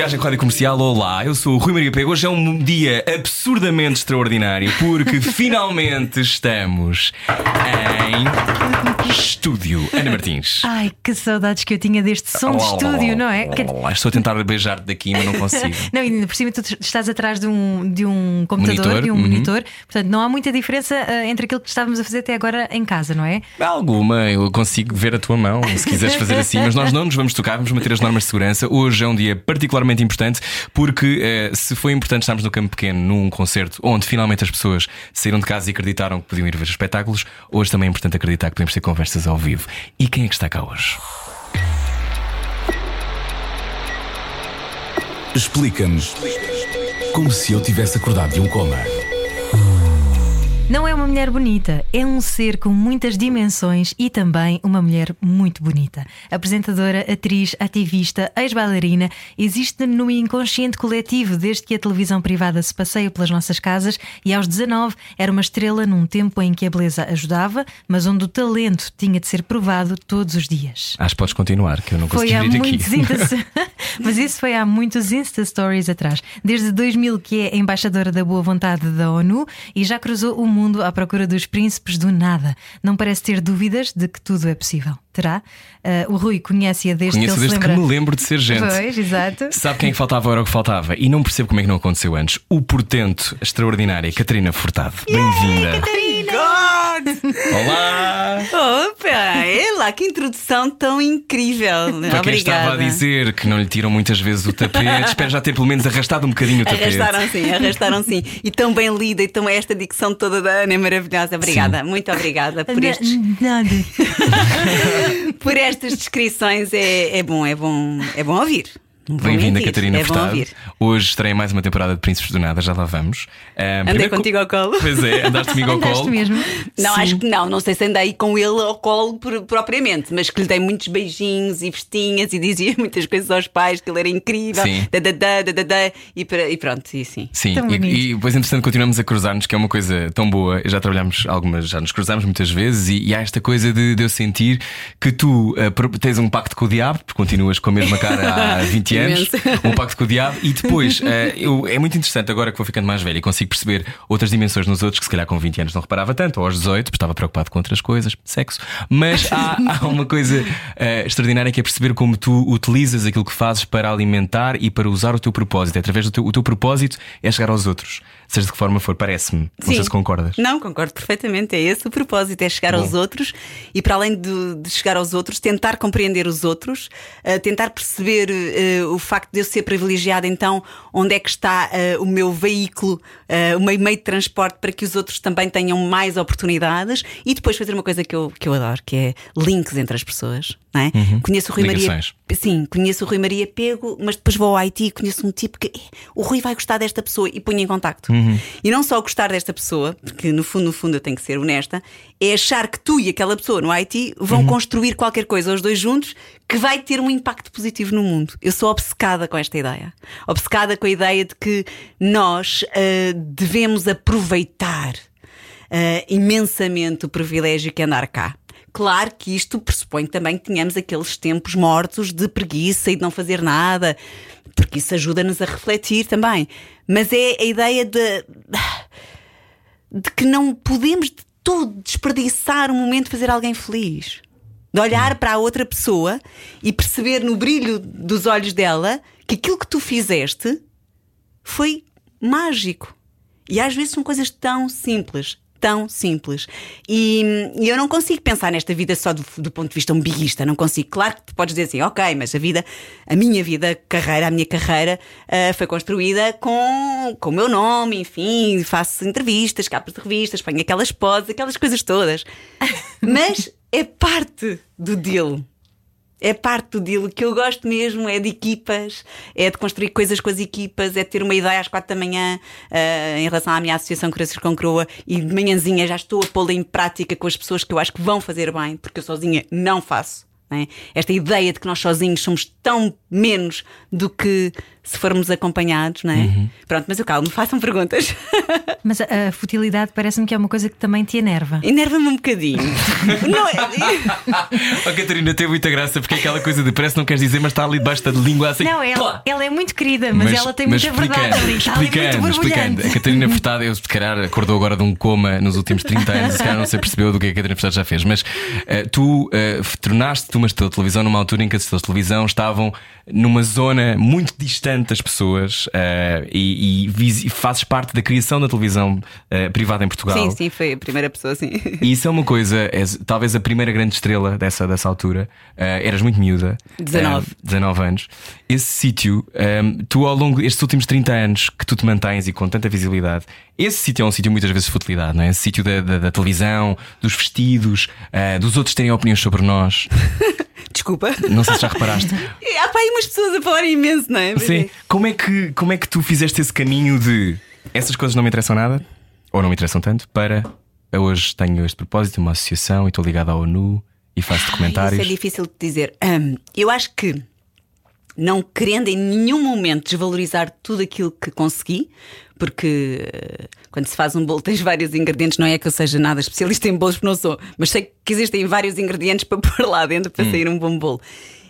viagem com a Rádio Comercial, olá, eu sou o Rui Maria Pego. Hoje é um dia absurdamente extraordinário porque finalmente estamos em estúdio. Ana Martins. Ai, que saudades que eu tinha deste som de estúdio, não é? Estou a tentar beijar-te daqui, mas não consigo. Não, e por cima tu estás atrás de um, de um computador, Monitor, de um uhum. monitor, portanto não há muita diferença ah, entre aquilo que estávamos a fazer até agora em casa, não é? Alguma, eu consigo ver a tua mão se quiseres fazer assim, mas nós não nos vamos tocar, vamos manter as normas de segurança. Hoje é um dia particularmente importante porque eh, se foi importante estarmos no campo pequeno num concerto onde finalmente as pessoas saíram de casa e acreditaram que podiam ir ver espetáculos, hoje também é importante acreditar que podemos ter conversas ao vivo. E quem é que está cá hoje? Explica-nos como se eu tivesse acordado de um coma. Não é uma mulher bonita, é um ser com muitas dimensões e também uma mulher muito bonita. Apresentadora, atriz, ativista, ex-bailarina, existe no inconsciente coletivo desde que a televisão privada se passeia pelas nossas casas e aos 19 era uma estrela num tempo em que a beleza ajudava, mas onde o talento tinha de ser provado todos os dias. Acho que podes continuar, que eu não Foi consegui há vir muitos aqui. Insta... Mas isso foi há muitos Insta Stories atrás. Desde 2000 que é embaixadora da boa vontade da ONU e já cruzou o mundo à procura dos príncipes do nada. Não parece ter dúvidas de que tudo é possível. Terá? Ah, o Rui conhece-a desde Conheço que ele desde se que lembra. me lembro de ser gente. Pois, exato. Sabe quem faltava era o que faltava? E não percebo como é que não aconteceu antes. O portento extraordinária Catarina Furtado. Bem-vinda. God! Olá! Opa, é lá, que introdução tão incrível. Para quem Obrigada. estava a dizer que não lhe tiram muitas vezes o tapete, espero já ter pelo menos arrastado um bocadinho o tapete. Arrastaram sim, arrastaram sim. E tão bem lida, e tão esta dicção toda da Ana é maravilhosa. Obrigada, muito obrigada por, estes, Nada. por estas descrições. É, é bom, é bom, é bom ouvir. Bem-vinda, Catarina é Furtado. ouvir. Hoje estreia mais uma temporada de Príncipes do Nada, já lá vamos. Ah, Andei contigo co- ao colo. Pois é, andaste comigo ao Andaste colo. mesmo? Não, Sim. acho que não, não sei se andei com ele ao colo por- propriamente, mas que lhe dei muitos beijinhos e festinhas e dizia muitas coisas aos pais, que ele era incrível, Sim. da, da, da, da, da, da, e, pra- e pronto, e sim. Sim, Tão e, bonito. e depois, entretanto, continuamos a cruzar-nos, que é uma coisa tão boa. Já trabalhámos algumas, já nos cruzámos muitas vezes, e, e há esta coisa de, de eu sentir que tu pro- tens um pacto com o diabo, porque continuas com a mesma cara há 20 anos, Imenso. um pacto com o diabo, e depois eh, eu, é muito interessante agora que vou ficando mais velho e consigo perceber outras dimensões nos outros que se calhar com 20 anos não reparava tanto, ou aos 18, porque estava preocupado com outras coisas, sexo. Mas há, há uma coisa eh, extraordinária que é perceber como tu utilizas aquilo que fazes para alimentar e para usar o teu propósito. Através do teu, o teu propósito é chegar aos outros, seja de que forma for, parece-me. Não sei se concordas. Não, concordo perfeitamente. É esse o propósito: é chegar Bom. aos outros e, para além de, de chegar aos outros, tentar compreender os outros, eh, tentar perceber eh, o facto de eu ser privilegiada, então, onde é que está eh, o meu veículo, o meu meio de transporte para que os outros também tenham mais oportunidades e depois fazer uma coisa que eu, que eu adoro, que é links entre as pessoas. Não é? Conheço o Rui Maria. Ligações. Sim, conheço o Rui Maria Pego, mas depois vou ao Haiti e conheço um tipo que "Eh, o Rui vai gostar desta pessoa e ponho em contacto. E não só gostar desta pessoa, porque no fundo, no fundo eu tenho que ser honesta, é achar que tu e aquela pessoa no Haiti vão construir qualquer coisa os dois juntos que vai ter um impacto positivo no mundo. Eu sou obcecada com esta ideia. Obcecada com a ideia de que nós ah, devemos aproveitar ah, imensamente o privilégio que é andar cá. Claro que isto pressupõe também que tenhamos aqueles tempos mortos de preguiça e de não fazer nada, porque isso ajuda-nos a refletir também. Mas é a ideia de, de que não podemos de todo desperdiçar um momento de fazer alguém feliz. De olhar para a outra pessoa e perceber no brilho dos olhos dela que aquilo que tu fizeste foi mágico. E às vezes são coisas tão simples, tão simples. E, e eu não consigo pensar nesta vida só do, do ponto de vista umbiguista, não consigo. Claro que tu podes dizer assim, ok, mas a vida, a minha vida, carreira, a minha carreira ah, foi construída com, com o meu nome, enfim, faço entrevistas, capas de revistas, ponho aquelas poses, aquelas coisas todas. Mas é parte do deal. É parte do deal. O que eu gosto mesmo é de equipas, é de construir coisas com as equipas, é de ter uma ideia às quatro da manhã uh, em relação à minha associação Corações com Croa e de manhãzinha já estou a pô-la em prática com as pessoas que eu acho que vão fazer bem, porque eu sozinha não faço. É? Esta ideia de que nós sozinhos somos tão menos do que se formos acompanhados, não é? Uhum. Pronto, mas eu calmo, façam perguntas. Mas a, a futilidade parece-me que é uma coisa que também te enerva. Enerva-me um bocadinho. não é? oh, Catarina, teve muita graça porque é aquela coisa de parece que não queres dizer, mas está ali debaixo de língua assim. Não, ela, ela é muito querida, mas, mas ela tem muita verdade ali. Está explicando, ali explicando. A Catarina Furtado, eu se calhar acordou agora de um coma nos últimos 30 anos, se calhar não se percebeu do que a Catarina Furtado já fez, mas uh, tu uh, tornaste-te uma estrela de televisão numa altura em que as estrelas de televisão estavam numa zona muito distante das pessoas uh, e, e, fazes parte da criação da televisão uh, privada em Portugal. Sim, sim, foi a primeira pessoa, sim. E isso é uma coisa, é, talvez a primeira grande estrela dessa, dessa altura. Uh, eras muito miúda. 19. 19 anos. Esse sítio, um, tu ao longo destes últimos 30 anos que tu te mantens e com tanta visibilidade, esse sítio é um sítio muitas vezes de futilidade, não é? Esse sítio da, da, da televisão, dos vestidos, dos outros terem opiniões sobre nós. Desculpa. Não sei se já reparaste. Há para aí umas pessoas a falar imenso, não é? Sim. Como é, que, como é que tu fizeste esse caminho de essas coisas não me interessam nada, ou não me interessam tanto, para hoje tenho este propósito, uma associação e estou ligado à ONU e faço documentários? Isso é difícil de dizer. Eu acho que não querendo em nenhum momento desvalorizar tudo aquilo que consegui, porque uh, quando se faz um bolo tens vários ingredientes, não é que eu seja nada especialista em bolos, porque não sou, mas sei que existem vários ingredientes para pôr lá dentro para hum. sair um bom bolo.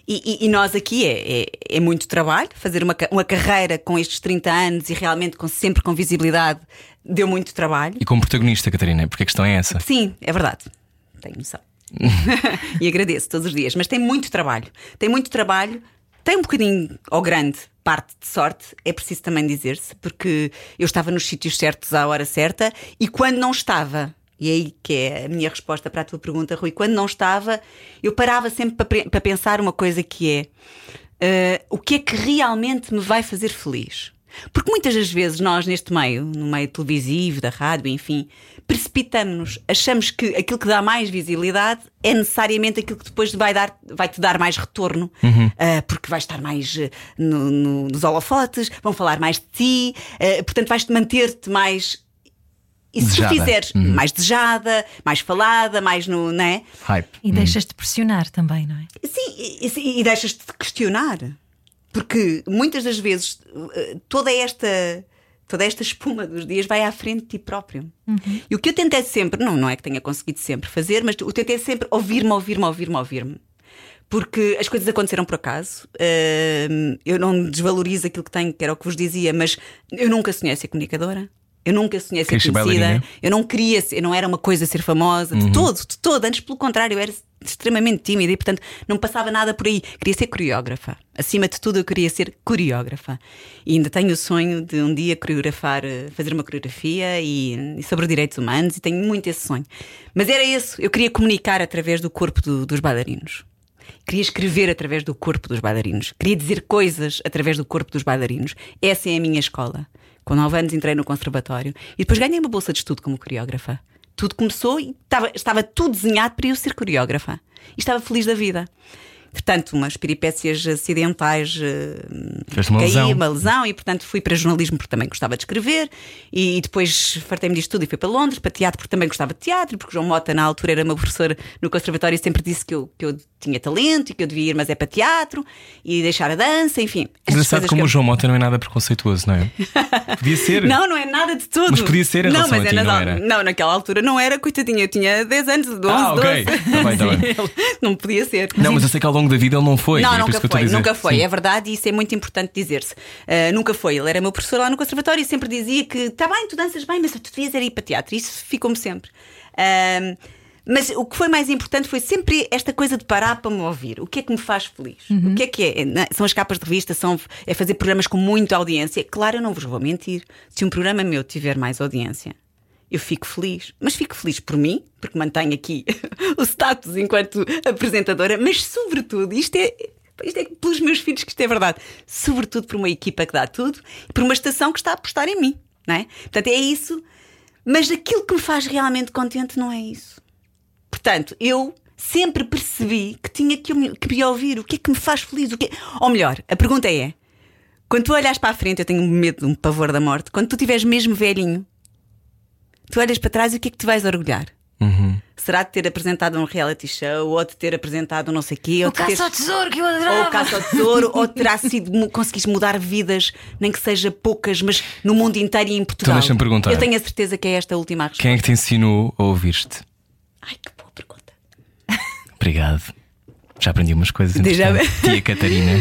E, e, e nós aqui é, é, é, muito trabalho, fazer uma, uma carreira com estes 30 anos e realmente com, sempre com visibilidade deu muito trabalho. E como protagonista, Catarina, porque a questão é essa. Sim, é verdade. Tenho noção. e agradeço todos os dias, mas tem muito trabalho. Tem muito trabalho, tem um bocadinho ou grande parte de sorte, é preciso também dizer-se, porque eu estava nos sítios certos à hora certa e quando não estava, e é aí que é a minha resposta para a tua pergunta, Rui, quando não estava, eu parava sempre para, para pensar uma coisa que é uh, o que é que realmente me vai fazer feliz? Porque muitas das vezes nós, neste meio, no meio televisivo, da rádio, enfim, precipitamos-nos, achamos que aquilo que dá mais visibilidade é necessariamente aquilo que depois vai, dar, vai te dar mais retorno, uhum. uh, porque vais estar mais uh, no, no, nos holofotes, vão falar mais de ti, uh, portanto vais-te manter-te mais. E se desejada. tu fizeres uhum. mais desejada, mais falada, mais no. Né? Hype. E uhum. deixas-te pressionar também, não é? Sim, e, e deixas-te questionar. Porque muitas das vezes toda esta toda esta espuma dos dias vai à frente de ti próprio. Uhum. E o que eu tentei sempre, não, não é que tenha conseguido sempre fazer, mas o tentei sempre ouvir-me, ouvir-me, ouvir-me, ouvir-me. Porque as coisas aconteceram por acaso. Eu não desvalorizo aquilo que tenho, que era o que vos dizia, mas eu nunca sonhei ser comunicadora. Eu nunca sonhei ser conhecida. Eu não queria, eu não era uma coisa ser famosa, de uhum. todo, de todo. Antes, pelo contrário, eu era extremamente tímida e, portanto, não passava nada por aí. Queria ser coreógrafa. Acima de tudo, eu queria ser coreógrafa. E ainda tenho o sonho de um dia coreografar, eh, fazer uma coreografia e, e sobre direitos humanos, e tenho muito esse sonho. Mas era isso, eu queria comunicar através do corpo do, dos bailarinos. Queria escrever através do corpo dos bailarinos. Queria dizer coisas através do corpo dos bailarinos. Essa é a minha escola. Com 9 anos entrei no conservatório e depois ganhei uma bolsa de estudo como coreógrafa. Tudo começou e estava, estava tudo desenhado para eu ser coreógrafa. E estava feliz da vida. Portanto, umas peripécias acidentais. Uh, uma caí, lesão. uma lesão, e portanto fui para jornalismo porque também gostava de escrever. E, e depois fartei-me disto tudo e fui para Londres, para teatro porque também gostava de teatro, porque João Mota, na altura, era meu professor no conservatório e sempre disse que eu, que eu tinha talento e que eu devia ir, mas é para teatro e deixar a dança, enfim. Engraçado como eu... o João Mota não é nada preconceituoso, não é? Podia ser. não, não é nada de tudo. Mas podia ser em não, mas é ti, não, era. Não, naquela altura não era, coitadinha, eu tinha 10 anos, 12, ah, ok. 12. Tá bem, tá bem. não podia ser. Não, mas eu sei que ao longo da vida ele não foi. Não, é nunca foi, nunca foi. Sim. É verdade e isso é muito importante dizer-se. Uh, nunca foi. Ele era meu professor lá no conservatório e sempre dizia que está bem, tu danças bem, mas tu devias ir para teatro. Isso ficou-me sempre. Uh, mas o que foi mais importante foi sempre esta coisa de parar para me ouvir. O que é que me faz feliz? Uhum. O que é que é? São as capas de revista, são, é fazer programas com muita audiência. Claro, eu não vos vou mentir. Se um programa meu tiver mais audiência, eu fico feliz. Mas fico feliz por mim, porque mantenho aqui o status enquanto apresentadora, mas sobretudo, isto é. Isto é pelos meus filhos que isto é verdade. Sobretudo por uma equipa que dá tudo e por uma estação que está a apostar em mim. Não é? Portanto, é isso. Mas aquilo que me faz realmente contente não é isso. Portanto, eu sempre percebi que tinha que, me- que me ouvir. O que é que me faz feliz? O que é- Ou melhor, a pergunta é: quando tu olhas para a frente, eu tenho um medo, um pavor da morte, quando tu estiveres mesmo velhinho, tu olhas para trás e o que é que te vais orgulhar? Será de ter apresentado um reality show, ou de ter apresentado um não sei o quê, ou O ter... caça ao tesouro que eu ou adorava. o caça ao tesouro, ou terá sido conseguiste mudar vidas, nem que seja poucas, mas no mundo inteiro e em Portugal. deixa-me perguntar. Eu tenho a certeza que é esta a última resposta. Quem é que te ensinou a ouvir-te? Ai, que. Obrigado. Já aprendi umas coisas. Já-. Tia Catarina.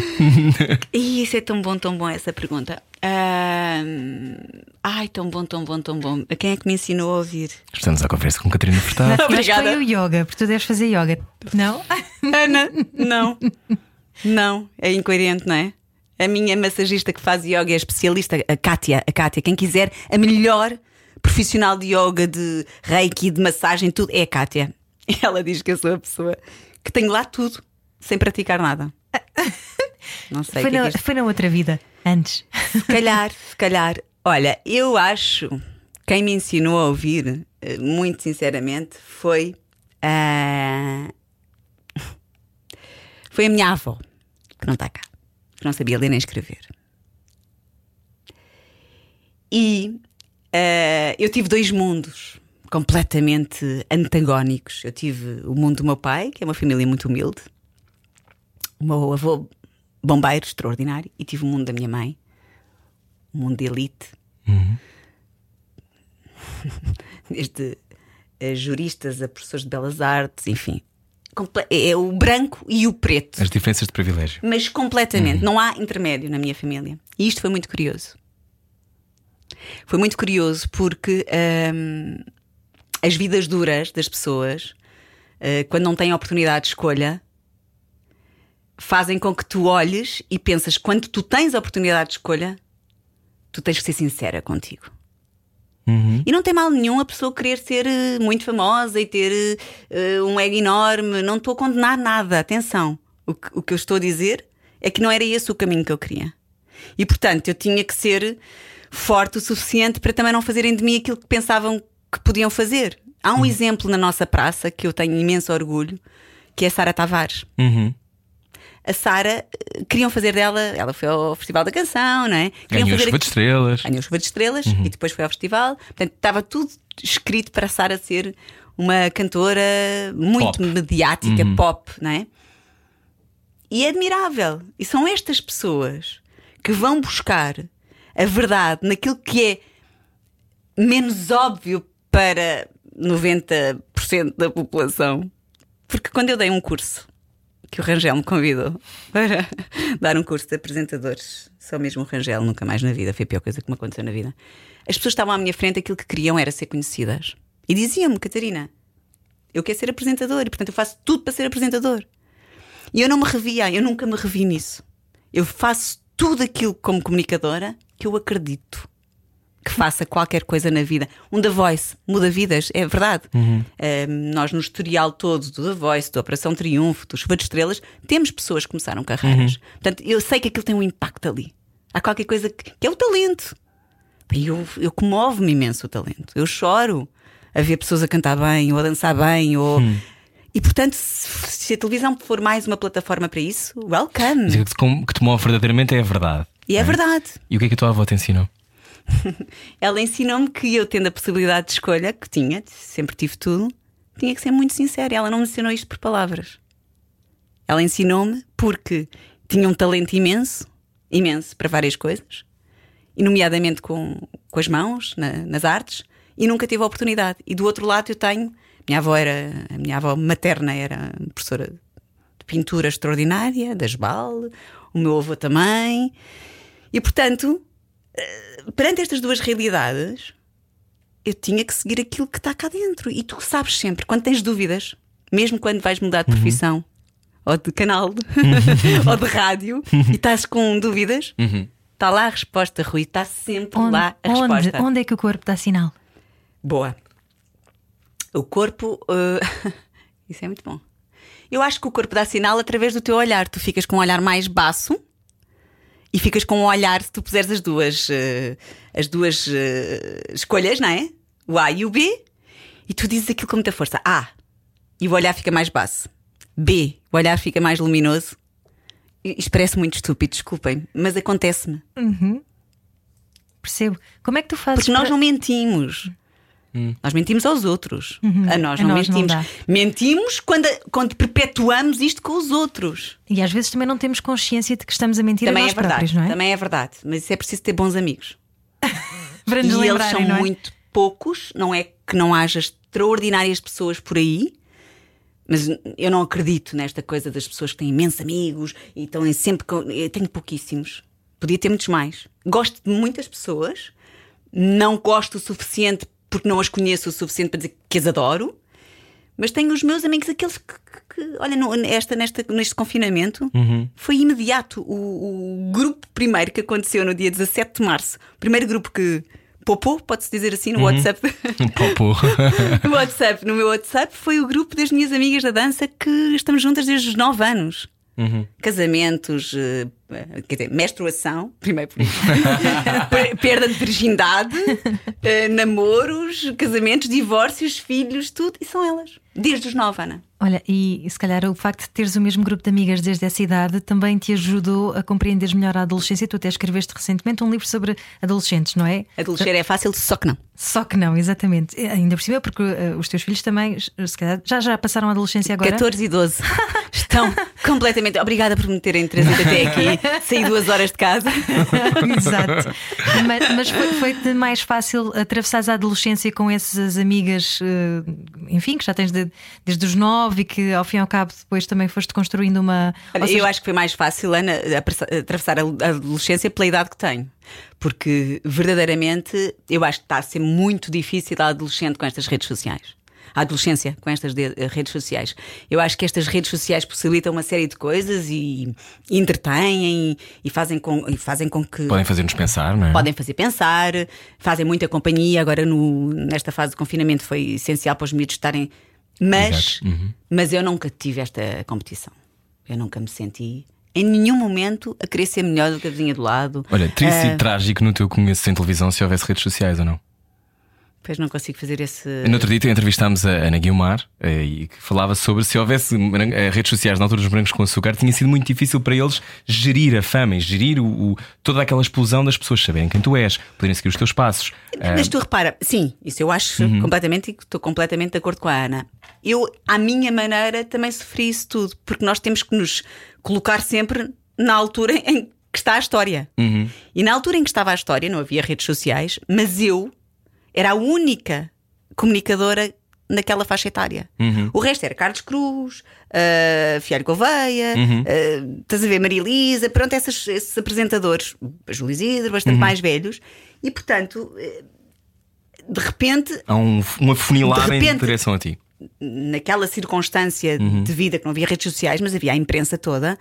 Ih, isso é tão bom, tão bom essa pergunta. Ahm, Ai, tão bom, tão bom, tão bom. Quem é que me ensinou a ouvir? Estamos à conversa com Catarina Furtado. Obrigada. foi o yoga, porque tu deves fazer yoga. Não? Ana, não. Não, é incoerente, não é? A minha massagista que faz yoga é especialista, a Kátia. A Kátia, quem quiser, a melhor profissional de yoga, de reiki, de massagem, tudo, é a Kátia. E ela diz que eu sou a pessoa que tenho lá tudo, sem praticar nada. Não sei Foi que é na, que isto- foi na outra vida, antes. Se calhar, se calhar. Olha, eu acho quem me ensinou a ouvir, eh, muito sinceramente, foi a. Foi a minha avó, que não está cá, que não sabia ler nem escrever. E eh, eu tive dois mundos completamente antagónicos. Eu tive o mundo do meu pai, que é uma família muito humilde, o meu avô bombeiro extraordinário, e tive o mundo da minha mãe, um mundo de elite. Desde eh, juristas a professores de belas artes, enfim. Comple- É o branco e o preto. As diferenças de privilégio. Mas completamente, não há intermédio na minha família. E isto foi muito curioso. Foi muito curioso porque hum, as vidas duras das pessoas, eh, quando não têm oportunidade de escolha, fazem com que tu olhes e pensas, quando tu tens a oportunidade de escolha, tu tens que ser sincera contigo. E não tem mal nenhum a pessoa querer ser eh, muito famosa e ter eh, um ego enorme. Não estou a condenar nada, atenção. O que, o que eu estou a dizer é que não era esse o caminho que eu queria. E portanto eu tinha que ser forte o suficiente para também não fazerem de mim aquilo que pensavam que podiam fazer. Há um exemplo na nossa praça que eu tenho imenso orgulho, que é a Sara Tavares Uhum. a Sara eh, queriam fazer dela, ela foi ao Festival da Canção, não é? Queriam Ganhou fazer chuva de estrelas. Ganhou Chuva de Estrelas e depois foi ao festival. Portanto, estava tudo escrito para a Sara ser uma cantora muito Pop. mediática, pop, não é? E é admirável. E são estas pessoas que vão buscar a verdade naquilo que é menos óbvio para 90% da população. Porque quando eu dei um curso que o Rangel me convidou para dar um curso de apresentadores, só mesmo o Rangel, nunca mais na vida, foi a pior coisa que me aconteceu na vida. As pessoas estavam à minha frente, aquilo que queriam era ser conhecidas. E diziam-me, Catarina, eu quero ser apresentador e portanto eu faço tudo para ser apresentador. E eu não me revia, eu nunca me revi nisso. Eu faço tudo aquilo como comunicadora que eu acredito que faça qualquer coisa na vida. Um The Voice muda vidas, é verdade. Um, nós, no historial todo do The Voice, do Operação Triunfo, do Chuva de Estrelas, temos pessoas que começaram carreiras. Portanto, eu sei que aquilo tem um impacto ali. Há qualquer coisa que, que é o talento. E eu, eu comovo-me imenso o talento. Eu choro a ver pessoas a cantar bem, ou a dançar bem, ou. E portanto, se, a televisão for mais uma plataforma para isso, welcome. Mas o que te com- que te move verdadeiramente é a verdade. E é verdade. E o que é que a tua avó te ensinou? Ela ensinou-me que eu, tendo a possibilidade de escolha, que tinha, sempre tive tudo, tinha que ser muito sincera. Ela não me ensinou isto por palavras. Ela ensinou-me porque tinha um talento imenso, imenso para várias coisas, e nomeadamente com, com as mãos, na- nas artes, e nunca teve a oportunidade. E do outro lado eu tenho, minha avó era, a minha avó materna era professora de pintura extraordinária, das Bal, o meu avô também, e portanto perante estas duas realidades, eu tinha que seguir aquilo que está cá dentro. E tu sabes sempre, quando tens dúvidas, mesmo quando vais mudar de profissão, ou de canal, ou de rádio, e estás com dúvidas, está lá a resposta, Rui, está sempre Onde, lá a onde, resposta. onde é que o corpo dá sinal? Boa. O corpo. uh, Isso é muito bom. Eu acho que o corpo dá sinal através do teu olhar. Tu ficas com um olhar mais baço e ficas com um olhar, se tu puseres as duas, uh, as duas uh, escolhas, não é? O A e o B, e tu dizes aquilo com muita força. A. e o olhar fica mais baço. B, o olhar fica mais luminoso. Isto parece muito estúpido, desculpem, mas acontece-me. Percebo. Como é que tu fazes? Porque nós para- não mentimos. Nós mentimos aos outros. A nós A não nós não mentimos. dá. mentimos quando, quando perpetuamos isto com os outros. E às vezes também não temos consciência de que estamos a mentir Também a é nós verdade. próprios, não é? Também é verdade. Mas isso é preciso ter bons amigos. Para nos e eles são não é? muito poucos, não é que não haja extraordinárias pessoas por aí, mas eu não acredito nesta coisa das pessoas que têm imensos amigos e estão em sempre. com- Eu tenho pouquíssimos. Podia ter muitos mais. Gosto de muitas pessoas, não gosto o suficiente porque não as conheço o suficiente para dizer que as adoro. Mas tenho os meus amigos, aqueles que, que- que- olha, no- esta, nesta, neste confinamento foi imediato. O, o grupo primeiro que aconteceu no dia 17 de março, o primeiro grupo que popou, pode-se dizer assim, no WhatsApp. Popô. no WhatsApp, no meu WhatsApp, foi o grupo das minhas amigas da dança que estamos juntas desde os 9 anos. Casamentos, eh, quer dizer, menstruação, primeiro por isso. Per- perda de virgindade, eh, namoros, casamentos, divórcios, filhos, tudo, e são elas. Desde os 9, Ana. Olha, e se calhar o facto de teres o mesmo grupo de amigas desde essa idade também te ajudou a compreenderes melhor a adolescência. Tu até escreveste recentemente um livro sobre adolescentes, não é? Adolescer é fácil, só que não. Só que não, exatamente. Ainda por cima, porque eh, os teus filhos também, se calhar, já, já passaram a adolescência agora. 14 e 12 estão completamente. Obrigada por me terem trazido até aqui. Saí duas horas de casa. Exato. Mas, mas foi- foi-te mais fácil atravessares a adolescência com essas amigas, eh, enfim, que já tens de- desde os nove e que ao fim e ao cabo depois também foste construindo uma. Eu seja, acho que foi mais fácil, Ana, atravessar a adolescência pela idade que tenho. Porque verdadeiramente eu acho que está a ser muito difícil a adolescente com estas redes sociais. A adolescência com estas eh, redes sociais. Eu acho que estas redes sociais possibilitam uma série de coisas e, e entretêm e fazem com, e fazem com que. Podem fazer-nos pensar, não é? Podem fazer pensar, fazem muita companhia. Agora, no- nesta fase de confinamento, foi essencial para os miúdos estarem. Mas. Uhum. mas eu nunca tive esta competição. Eu nunca me senti, em nenhum momento, a querer ser melhor do que a vizinha do lado. Olha, teria Ah, sido trágico no teu conheço sem televisão se houvesse redes sociais ou não? Pois não consigo fazer esse. No outro dia entrevistámos a Ana Guilmar eh, e que falava sobre se houvesse eh, redes sociais na altura dos brancos com açúcar, tinha sido muito difícil para eles gerir a fama e gerir o, o- toda aquela explosão das pessoas saberem quem tu és, poderem seguir os teus passos. Eh, Mas tu repara, sim, isso eu acho Uhum. completamente e estou completamente de acordo com a Ana. Eu, à minha maneira, também sofri isso tudo, porque nós temos que nos colocar sempre na altura em que está a história. Uhum. E na altura em que estava a história, não havia redes sociais, mas eu era a única comunicadora naquela faixa etária. Uhum. O resto era Carlos Cruz, uh, Fialho Gouveia, Uhum. uh, estás a ver, Maria Elisa, pronto, essas- esses apresentadores, Júlio Isidro, bastante Uhum. mais velhos, e portanto, eh, de repente, Há um, uma funilada De em repente- direção a ti. Naquela circunstância Uhum. de vida que não havia redes sociais, mas havia a imprensa toda.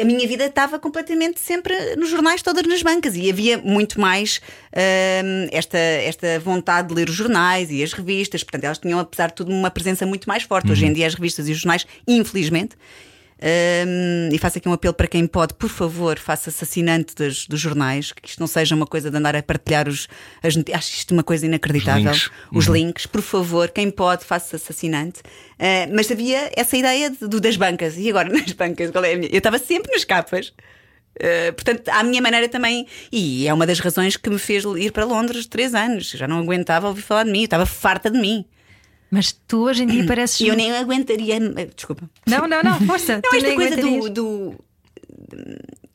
a minha vida estava completamente sempre nos jornais, todas nas bancas, e havia muito mais hum, esta, esta vontade de ler os jornais e as revistas. Portanto, elas tinham, apesar de tudo, uma presença muito mais forte. Hoje em dia, as revistas e os jornais, infelizmente. Hum, e faço aqui um apelo para quem pode, por favor, faça-se assinante dos, dos jornais, que isto não seja uma coisa de andar a partilhar os. As, acho isto uma coisa inacreditável. Os links. Os Uhum. links, por favor, quem pode, faça-se assinante. Uh, mas havia essa ideia de- do- das bancas. E agora nas bancas, qual é a minha? Eu estava sempre nas capas. Uh, portanto, à minha maneira também. E é uma das razões que me fez ir para Londres três anos. Já não aguentava ouvir falar de mim, eu estava farta de mim. Mas tu hoje em dia pareces. Eu nem aguentaria. Desculpa. Não, não, não, força. Não, tu esta nem coisa do, do-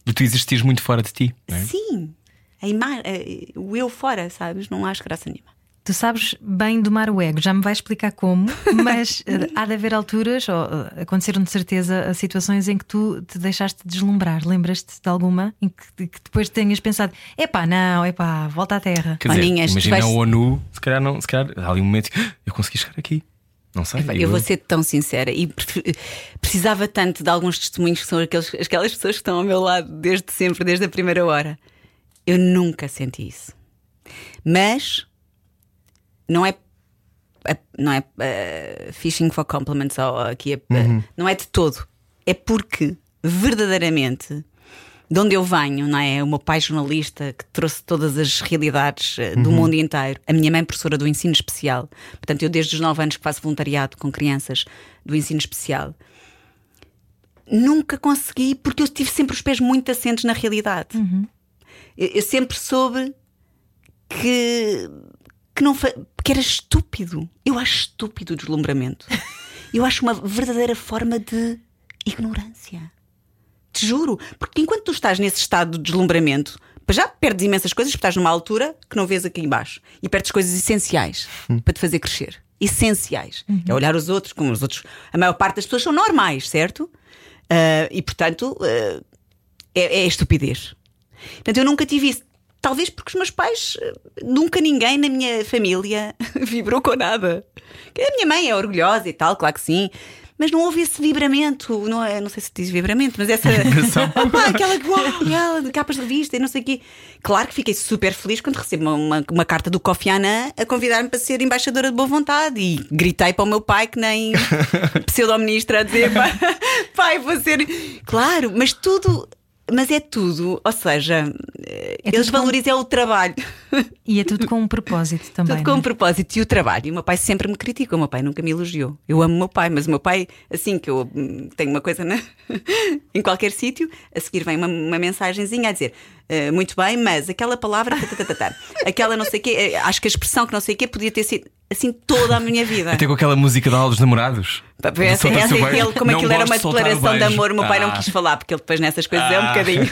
E tu existias muito fora de ti. não é? Sim. A ima- eh, o eu fora, sabes? Não acho graça nenhuma. Tu sabes bem domar o ego, já me vais explicar como, mas eh, há de haver alturas, ou eh, aconteceram de certeza situações em que tu te deixaste deslumbrar. Lembras-te de alguma em que, que depois tenhas pensado: epá, não, epá, volta à terra. Quer dizer, Maninhas, imagina vais- a ONU, se calhar, não, se calhar há ali um momento que "Ah, eu consegui chegar aqui. Não sei. Eu vou ser tão sincera e precisava tanto de alguns testemunhos que são aqueles, aquelas pessoas que estão ao meu lado desde sempre, desde a primeira hora. Eu nunca senti isso. Mas não é. é- Não é eh, fishing for compliments ou aqui é- não é de todo. É porque verdadeiramente de onde eu venho, não é? O meu pai jornalista que trouxe todas as realidades eh, do mundo inteiro. A minha mãe professora do ensino especial. Portanto, eu desde os 9 anos que faço voluntariado com crianças do ensino especial. Nunca consegui, porque eu tive sempre os pés muito assentes na realidade. Eu, eu sempre soube que, que, não fa- que era estúpido. Eu acho estúpido o deslumbramento. Eu acho uma verdadeira forma de ignorância. Te juro. Porque enquanto tu estás nesse estado de deslumbramento, já perdes imensas coisas, porque estás numa altura que não vês aqui embaixo. E perdes coisas essenciais para te fazer crescer. Essenciais. É olhar os outros como os outros. A maior parte das pessoas são normais, certo? Ah, e portanto, ah, é, é estupidez. Portanto, eu nunca tive isso. Talvez porque os meus pais, nunca ninguém na minha família vibrou com nada. A minha mãe é orgulhosa e tal, claro que sim. Mas não houve esse vibramento, não, é, não sei se diz vibramento, mas essa. Opa, aquela uau, aquela de capas de revista e não sei o quê. Claro que fiquei super feliz quando recebo uma, uma, uma carta do Kofi Annan a convidar-me para ser embaixadora de boa vontade. E gritei para o meu pai, que nem pseudo-ministra, a dizer: pai, pai, vou ser. Claro, mas tudo. Mas é tudo, ou seja, É eles tudo com- valorizam o trabalho. E é tudo com um propósito também. Tudo com não um é? propósito e o trabalho. E o meu pai sempre me critica, o meu pai nunca me elogiou. Eu amo o meu pai, mas o meu pai, assim que eu hum, tenho uma coisa na- em qualquer sítio, a seguir vem uma, uma mensagenzinha a dizer "Eh, muito bem, mas aquela palavra, aquela não sei o quê, eh, acho que a expressão que não sei o quê podia ter sido assim toda a minha vida. Até com aquela música da aula dos namorados. Essa, essa, ele, como Não aquilo era gosto uma de declaração de amor, o meu pai não Ah. quis falar, porque ele depois nessas coisas é um Ah. bocadinho.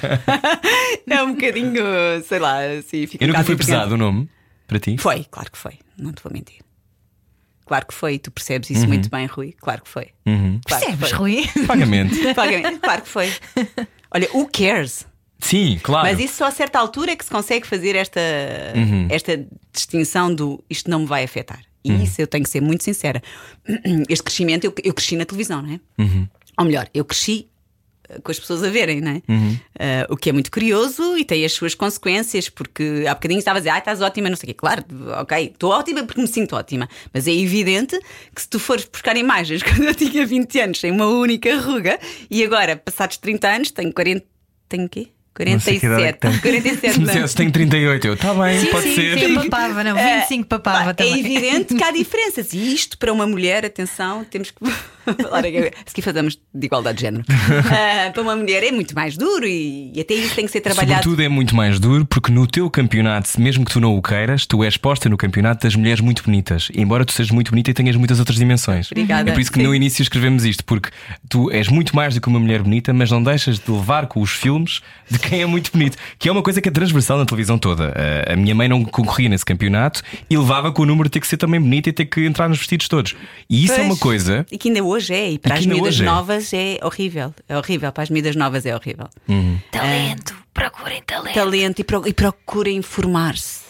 é um bocadinho, sei lá, assim, fica E nunca foi pesado o nome para ti? Foi, claro que foi, não te vou mentir. Claro que foi, tu percebes isso Uhum. muito bem, Rui. Claro que foi. Claro que Percebes, foi. Rui? Vagamente. Vagamente, claro que foi. Olha, who cares? Sim, claro. Mas isso só a certa altura é que se consegue fazer esta, Uhum. esta distinção do isto não me vai afetar. E Uhum. isso eu tenho que ser muito sincera. Este crescimento, eu, eu cresci na televisão, não é? Uhum. Ou melhor, eu cresci eh, com as pessoas a verem, não é? Uhum. Eh, o que é muito curioso e tem as suas consequências, porque há bocadinho estava a dizer, ah, estás ótima, não sei o quê. Claro, ok, estou ótima porque me sinto ótima. Mas é evidente que se tu fores buscar imagens quando eu tinha 20 anos, sem uma única ruga, e agora, passados 30 anos, tenho 40. Tenho o quê? Não sei que idade é 47. que tem. 47 Se me anos. dissesse, tenho 38, eu, está bem, pode sim, ser. sim, papava, não, 25 papava Pá, também. É evidente que há diferenças. E isto para uma mulher, atenção, temos que. Se aqui fazemos de igualdade de género. Ah, para uma mulher é muito mais duro e, e até isso tem que ser trabalhado. Sobretudo é muito mais duro porque no teu campeonato, mesmo que tu não o queiras, tu és posta no campeonato das mulheres muito bonitas. Embora tu sejas muito bonita e tenhas muitas outras dimensões. Obrigada. É por isso que Sim. no início escrevemos isto, porque tu és muito mais do que uma mulher bonita, mas não deixas de levar com os filmes de quem é muito bonito. Que é uma coisa que é transversal na televisão toda. A- A minha mãe não concorria nesse campeonato e levava com o número de ter que ser também bonita e ter que entrar nos vestidos todos. E isso é Pois. uma coisa. E que ainda hoje é. E para que as miúdas hoje é. novas é horrível. É horrível. Para as miúdas novas é horrível. Talento, procurem talento. Talento e, pro, e procura informar-se.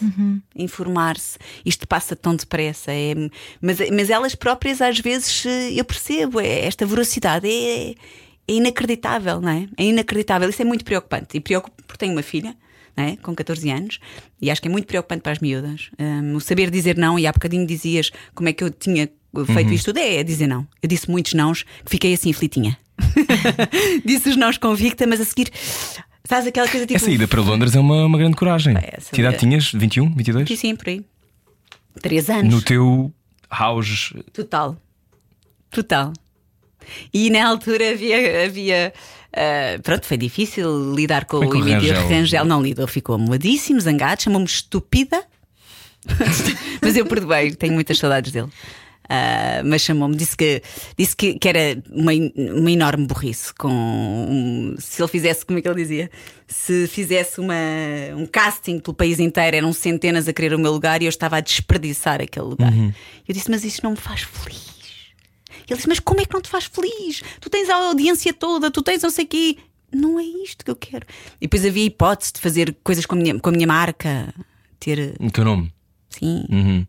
Informar-se. Isto passa tão depressa. É, mas, mas elas próprias, às vezes, eu percebo, é, esta voracidade é, é inacreditável, não é? É inacreditável. Isso é muito preocupante. E preocupa porque tenho uma filha. É? Com 14 anos, e acho que é muito preocupante para as miúdas. Hum, o saber dizer não, e há bocadinho dizias como é que eu tinha feito isto tudo, é, é dizer não. Eu disse muitos nãos que fiquei assim, flitinha. disse os nãos convicta, mas a seguir, sabes aquela coisa tipo. Essa ida para Londres é uma, uma grande coragem. essa que idade é- tinhas? 21, 22? Sim, sim, por aí. Três anos. No teu house. Total. Total. E na altura havia. havia ah, pronto, foi difícil lidar com com o Emílio Rangel. Rangel. Não lidou, ficou amoadíssimo, zangado, chamou-me estúpida. mas eu perdoei, tenho muitas saudades dele. Ah, mas chamou-me, disse que, disse que, que era uma, uma enorme burrice. Com um- se ele fizesse, como é que ele dizia? Se fizesse uma, um casting pelo país inteiro, eram centenas a querer o meu lugar e eu estava a desperdiçar aquele lugar. Eu disse, mas isso não me faz feliz. Ele disse, mas como é que não te faz feliz? Tu tens a audiência toda, tu tens não sei o quê. Não é isto que eu quero. E depois havia a hipótese de fazer coisas com a minha, com a minha marca, ter. O teu nome. Sim. Uhum.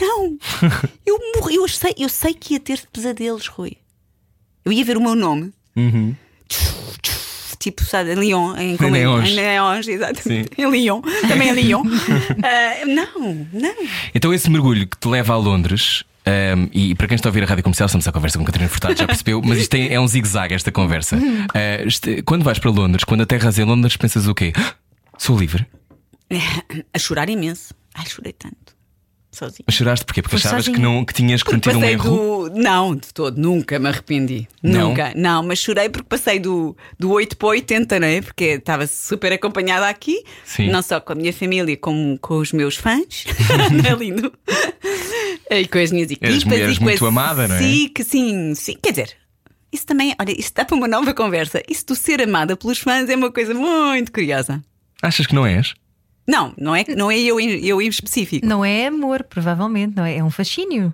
Não! Eu morri, eu sei, eu sei que ia ter pesadelos, Rui. Eu ia ver o meu nome. Uhum. Tipo, sabe, em Lyon, em, como é- em Leões, exato. Sim. Em Lyon, também em Lyon. Ah, não, não. Então, esse mergulho que te leva a Londres, Um, e para quem está a ouvir a rádio comercial, estamos a conversa com Catarina Furtado, já percebeu, mas isto tem- é um zigue-zague esta conversa. Uh, este- quando vais para Londres, quando aterras em Londres, pensas o quê? Sou livre. A chorar imenso. Ai, chorei tanto. Sozinho. Mas choraste porquê? Porque Foste achavas que, não, que tinhas cometido um erro. do. Não, de todo, nunca me arrependi. Não? Nunca. Não, mas chorei porque passei do, do 8 para o 80, não é? Porque estava super acompanhada aqui, Sim. não só com a minha família, como com os meus fãs. não é lindo? E com as minhas equipas. mulher, és e com muito as- amada, não é? Sim, que sim, sim. Quer dizer. Isso também, olha, isso dá para uma nova conversa. Isso do ser amada pelos fãs é uma coisa muito curiosa. Achas que não és? Não, não é, não é eu, em- eu em específico. Não é amor, provavelmente, não é? É um fascínio.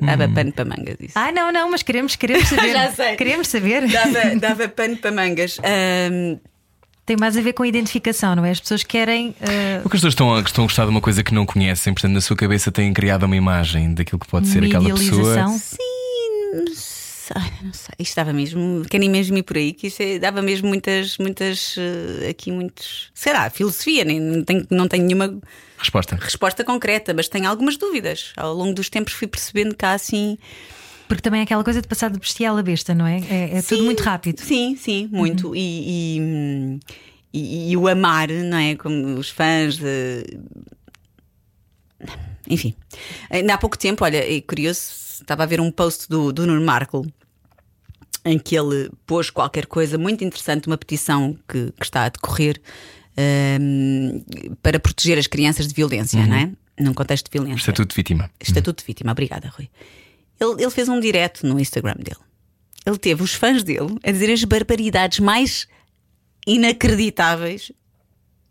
Dava pano para mangas isso. Ah, não, não, mas queremos, queremos saber. Já sei. Queremos saber. Dava, dava pano para mangas. Ahm, Tem mais a ver com a identificação, não é? As pessoas querem. ah, Porque as pessoas estão, a- estão a gostar de uma coisa que não conhecem, portanto, na sua cabeça têm criado uma imagem daquilo que pode ser uma aquela pessoa. Sim, não sei, não sei. Isto dava mesmo, querem mesmo ir por aí, que isto é- dava mesmo muitas, muitas, eh, aqui muitos, sei lá, filosofia, nem, não, tenho, não tenho nenhuma Resposta. resposta concreta, mas tenho algumas dúvidas. Ao longo dos tempos fui percebendo cá assim. Porque também é aquela coisa de passar de bestial a besta, não é? É, é tudo Sim, muito rápido. Sim, sim, muito. E, e, hum, e- e o amar, não é? Como os fãs. de- Enfim. Ainda há pouco tempo, olha, é curioso, estava a ver um post do, do Nuno Markle em que ele pôs qualquer coisa muito interessante, uma petição que, que está a decorrer hum, para proteger as crianças de violência, não é? Num contexto de violência. Estatuto de vítima. Estatuto de vítima. Obrigada, Rui. Ele, ele fez um direto no Instagram dele. Ele teve os fãs dele a dizer as barbaridades mais inacreditáveis.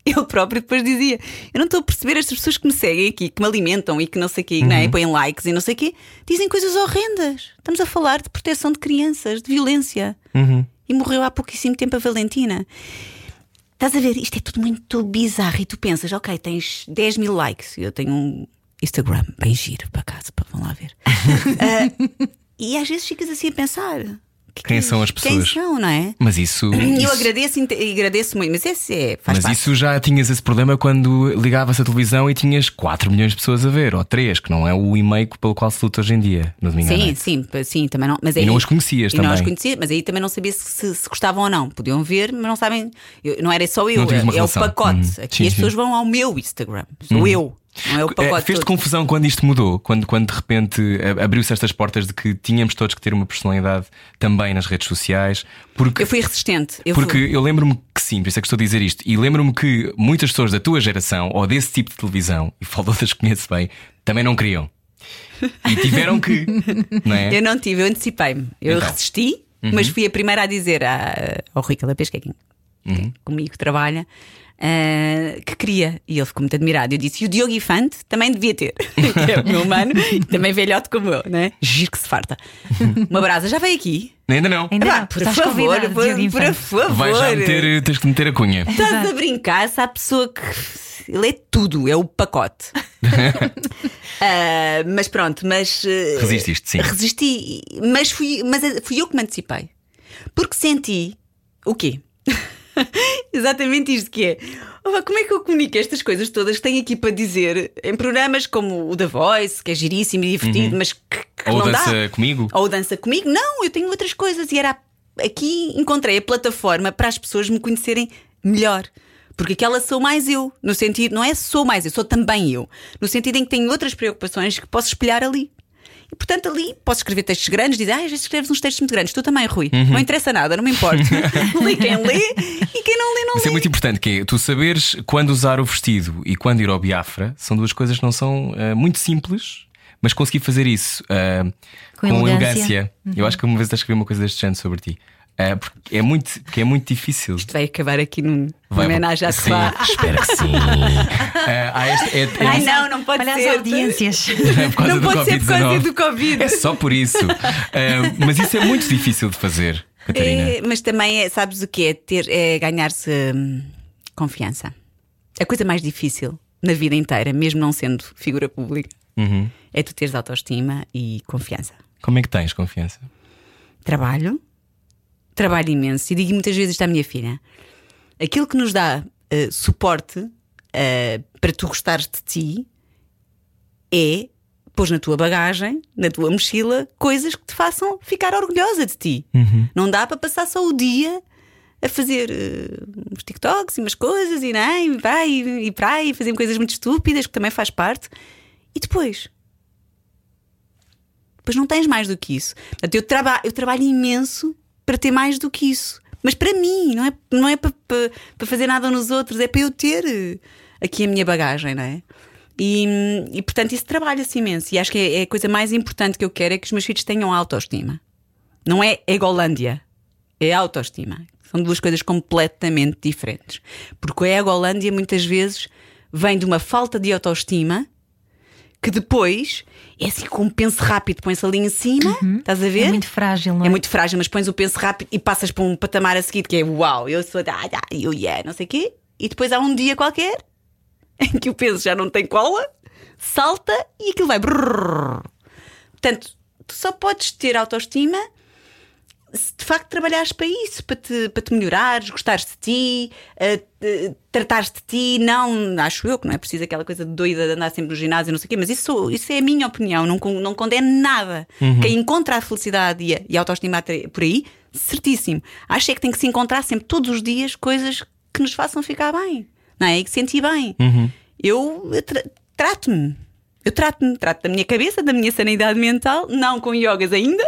Ele próprio depois dizia: Eu não estou a perceber estas pessoas que me seguem aqui, que me alimentam e que não sei o quê, não é? E põem likes e não sei o quê, dizem coisas horrendas. Estamos a falar de proteção de crianças, de violência. E morreu há pouquíssimo tempo a Valentina. Estás a ver? Isto é tudo muito bizarro. E tu pensas, ok, tens 10 mil likes. Eu tenho um Instagram bem giro, para casa, para vão lá ver. Ah, e às vezes ficas assim a pensar: que- Quem são as Quem pessoas? são, não é? Mas isso. Eu isso- agradeço e agradeço muito, mas esse é, faz Mas parte. isso já tinhas esse problema quando ligavas a televisão e tinhas 4 milhões de pessoas a ver, ou 3, que não é o e-mail pelo qual se luta hoje em dia, no domingo Sim, noite. sim, sim, também não. Mas E aí, não os conhecias e não os também. conhecia, mas aí também não sabia se, se- se gostavam ou não. Podiam ver, mas não sabem. eu- não era só eu, Não é, é o pacote. Uhum. Aqui Sim, as sim. pessoas vão ao meu Instagram. Sou eu, não é o É, todo. confusão quando isto mudou, quando, quando de repente a- abriu-se estas portas de que tínhamos todos que ter uma personalidade também nas redes sociais, porque Eu fui resistente. Eu Porque fui- eu lembro-me que sim, por isso é que estou a dizer isto, e lembro-me que muitas pessoas da tua geração ou desse tipo de televisão, e falo das que conheço bem, também não queriam. E tiveram que, não é? Eu não tive, eu antecipei-me. Eu Então. resisti, mas fui a primeira a dizer ao Rui Calapês, é quem comigo trabalha, ah, que queria. E ele ficou muito admirado. Eu disse: e o Diogo Infante também devia ter, que é o meu mano, e também velhote como eu, né? Giro que se farta. Uma brasa já veio aqui. Ainda não. Ainda Epá, não, por estás favor, por, por favor. Vais já meter, tens que meter a cunha. Estás a brincar se há pessoa que. Ele é tudo, é o pacote. Ah, mas pronto, mas. eh, Resististe, sim. Resisti, mas fui, mas eh, fui eu que me antecipei. Porque senti. O quê? Exatamente isto que é. Como é que eu comunico estas coisas todas que tenho aqui para dizer em programas como o da Voice, que é giríssimo e divertido, mas que, que Ou não dança dá. comigo? Ou dança comigo? Não, eu tenho outras coisas e era aqui encontrei a plataforma para as pessoas me conhecerem melhor. Porque aquela sou mais eu, no sentido, não é sou mais eu, sou também eu, no sentido em que tenho outras preocupações que posso espelhar ali. E portanto ali posso escrever textos grandes, dizer, ah, às vezes escreves uns textos muito grandes, tu também, Rui. Uhum. Não interessa nada, não me importa. lê quem lê e quem não lê, não Isso é lê. muito importante, que é tu saberes quando usar o vestido e quando ir ao Biafra, são duas coisas que não são ah, muito simples, mas consegui fazer isso ah, Com com, elegância. elegância. Eu acho que uma vez até escrevi uma coisa deste género sobre ti. Ah, porque é muito, porque é muito difícil. Isto vai acabar aqui num Vai- homenagem à sim, Clá. Espero que sim. Ah, há este- é- é- Ai não, não pode Olha ser. as audiências. é Não do pode ser por causa Covid-19. do Covid. É só por isso. Ah, mas isso é muito difícil de fazer, Catarina. É, mas também é, sabes o que é? Ter, é ganhar-se hum, confiança. A coisa mais difícil na vida inteira, mesmo não sendo figura pública, Uhum. é tu teres autoestima e confiança. Como é que tens confiança? Trabalho, trabalho imenso, e digo muitas vezes isto à minha filha: aquilo que nos dá eh, suporte eh, para tu gostares de ti é pôs na tua bagagem, na tua mochila, coisas que te façam ficar orgulhosa de ti. Não dá para passar só o dia a fazer uh, uns TikToks e umas coisas e nem, e vai e, e para aí, fazer coisas muito estúpidas, que também faz parte. E depois? Depois não tens mais do que isso. Portanto, eu, traba eu trabalho imenso para ter mais do que isso. Mas para mim, não é, não é para, para, para fazer nada nos outros, é para eu ter eh, aqui a minha bagagem, não é? E, e portanto, isso trabalha-se imenso. E acho que é, é a coisa mais importante que eu quero é que os meus filhos tenham autoestima. Não é egolândia, é autoestima. São duas coisas completamente diferentes. Porque a egolândia muitas vezes vem de uma falta de autoestima que depois é assim com um penso rápido, põe-se ali em cima, estás a ver? É muito frágil, não é? É muito frágil, mas pões o penso rápido e passas para um patamar a seguir que é uau, eu sou da, da eu yeah, não sei o quê, e depois há um dia qualquer em que o peso já não tem cola, salta e aquilo vai. brrr. Portanto, tu só podes ter autoestima se de facto trabalhares para isso, para te, para te melhorares, gostares de ti, te- tratares de ti. Não, acho eu que não é preciso aquela coisa doida de andar sempre no ginásio, não sei o quê, mas isso, isso é a minha opinião, não, não condeno nada. Quem encontra a felicidade e a, e a autoestima por aí, certíssimo. Acho é que tem que se encontrar sempre, todos os dias, coisas que nos façam ficar bem, não é? E que sentir bem. Eu tra- trato-me. Eu trato-me, trato da minha cabeça, da minha sanidade mental, não com yogas ainda.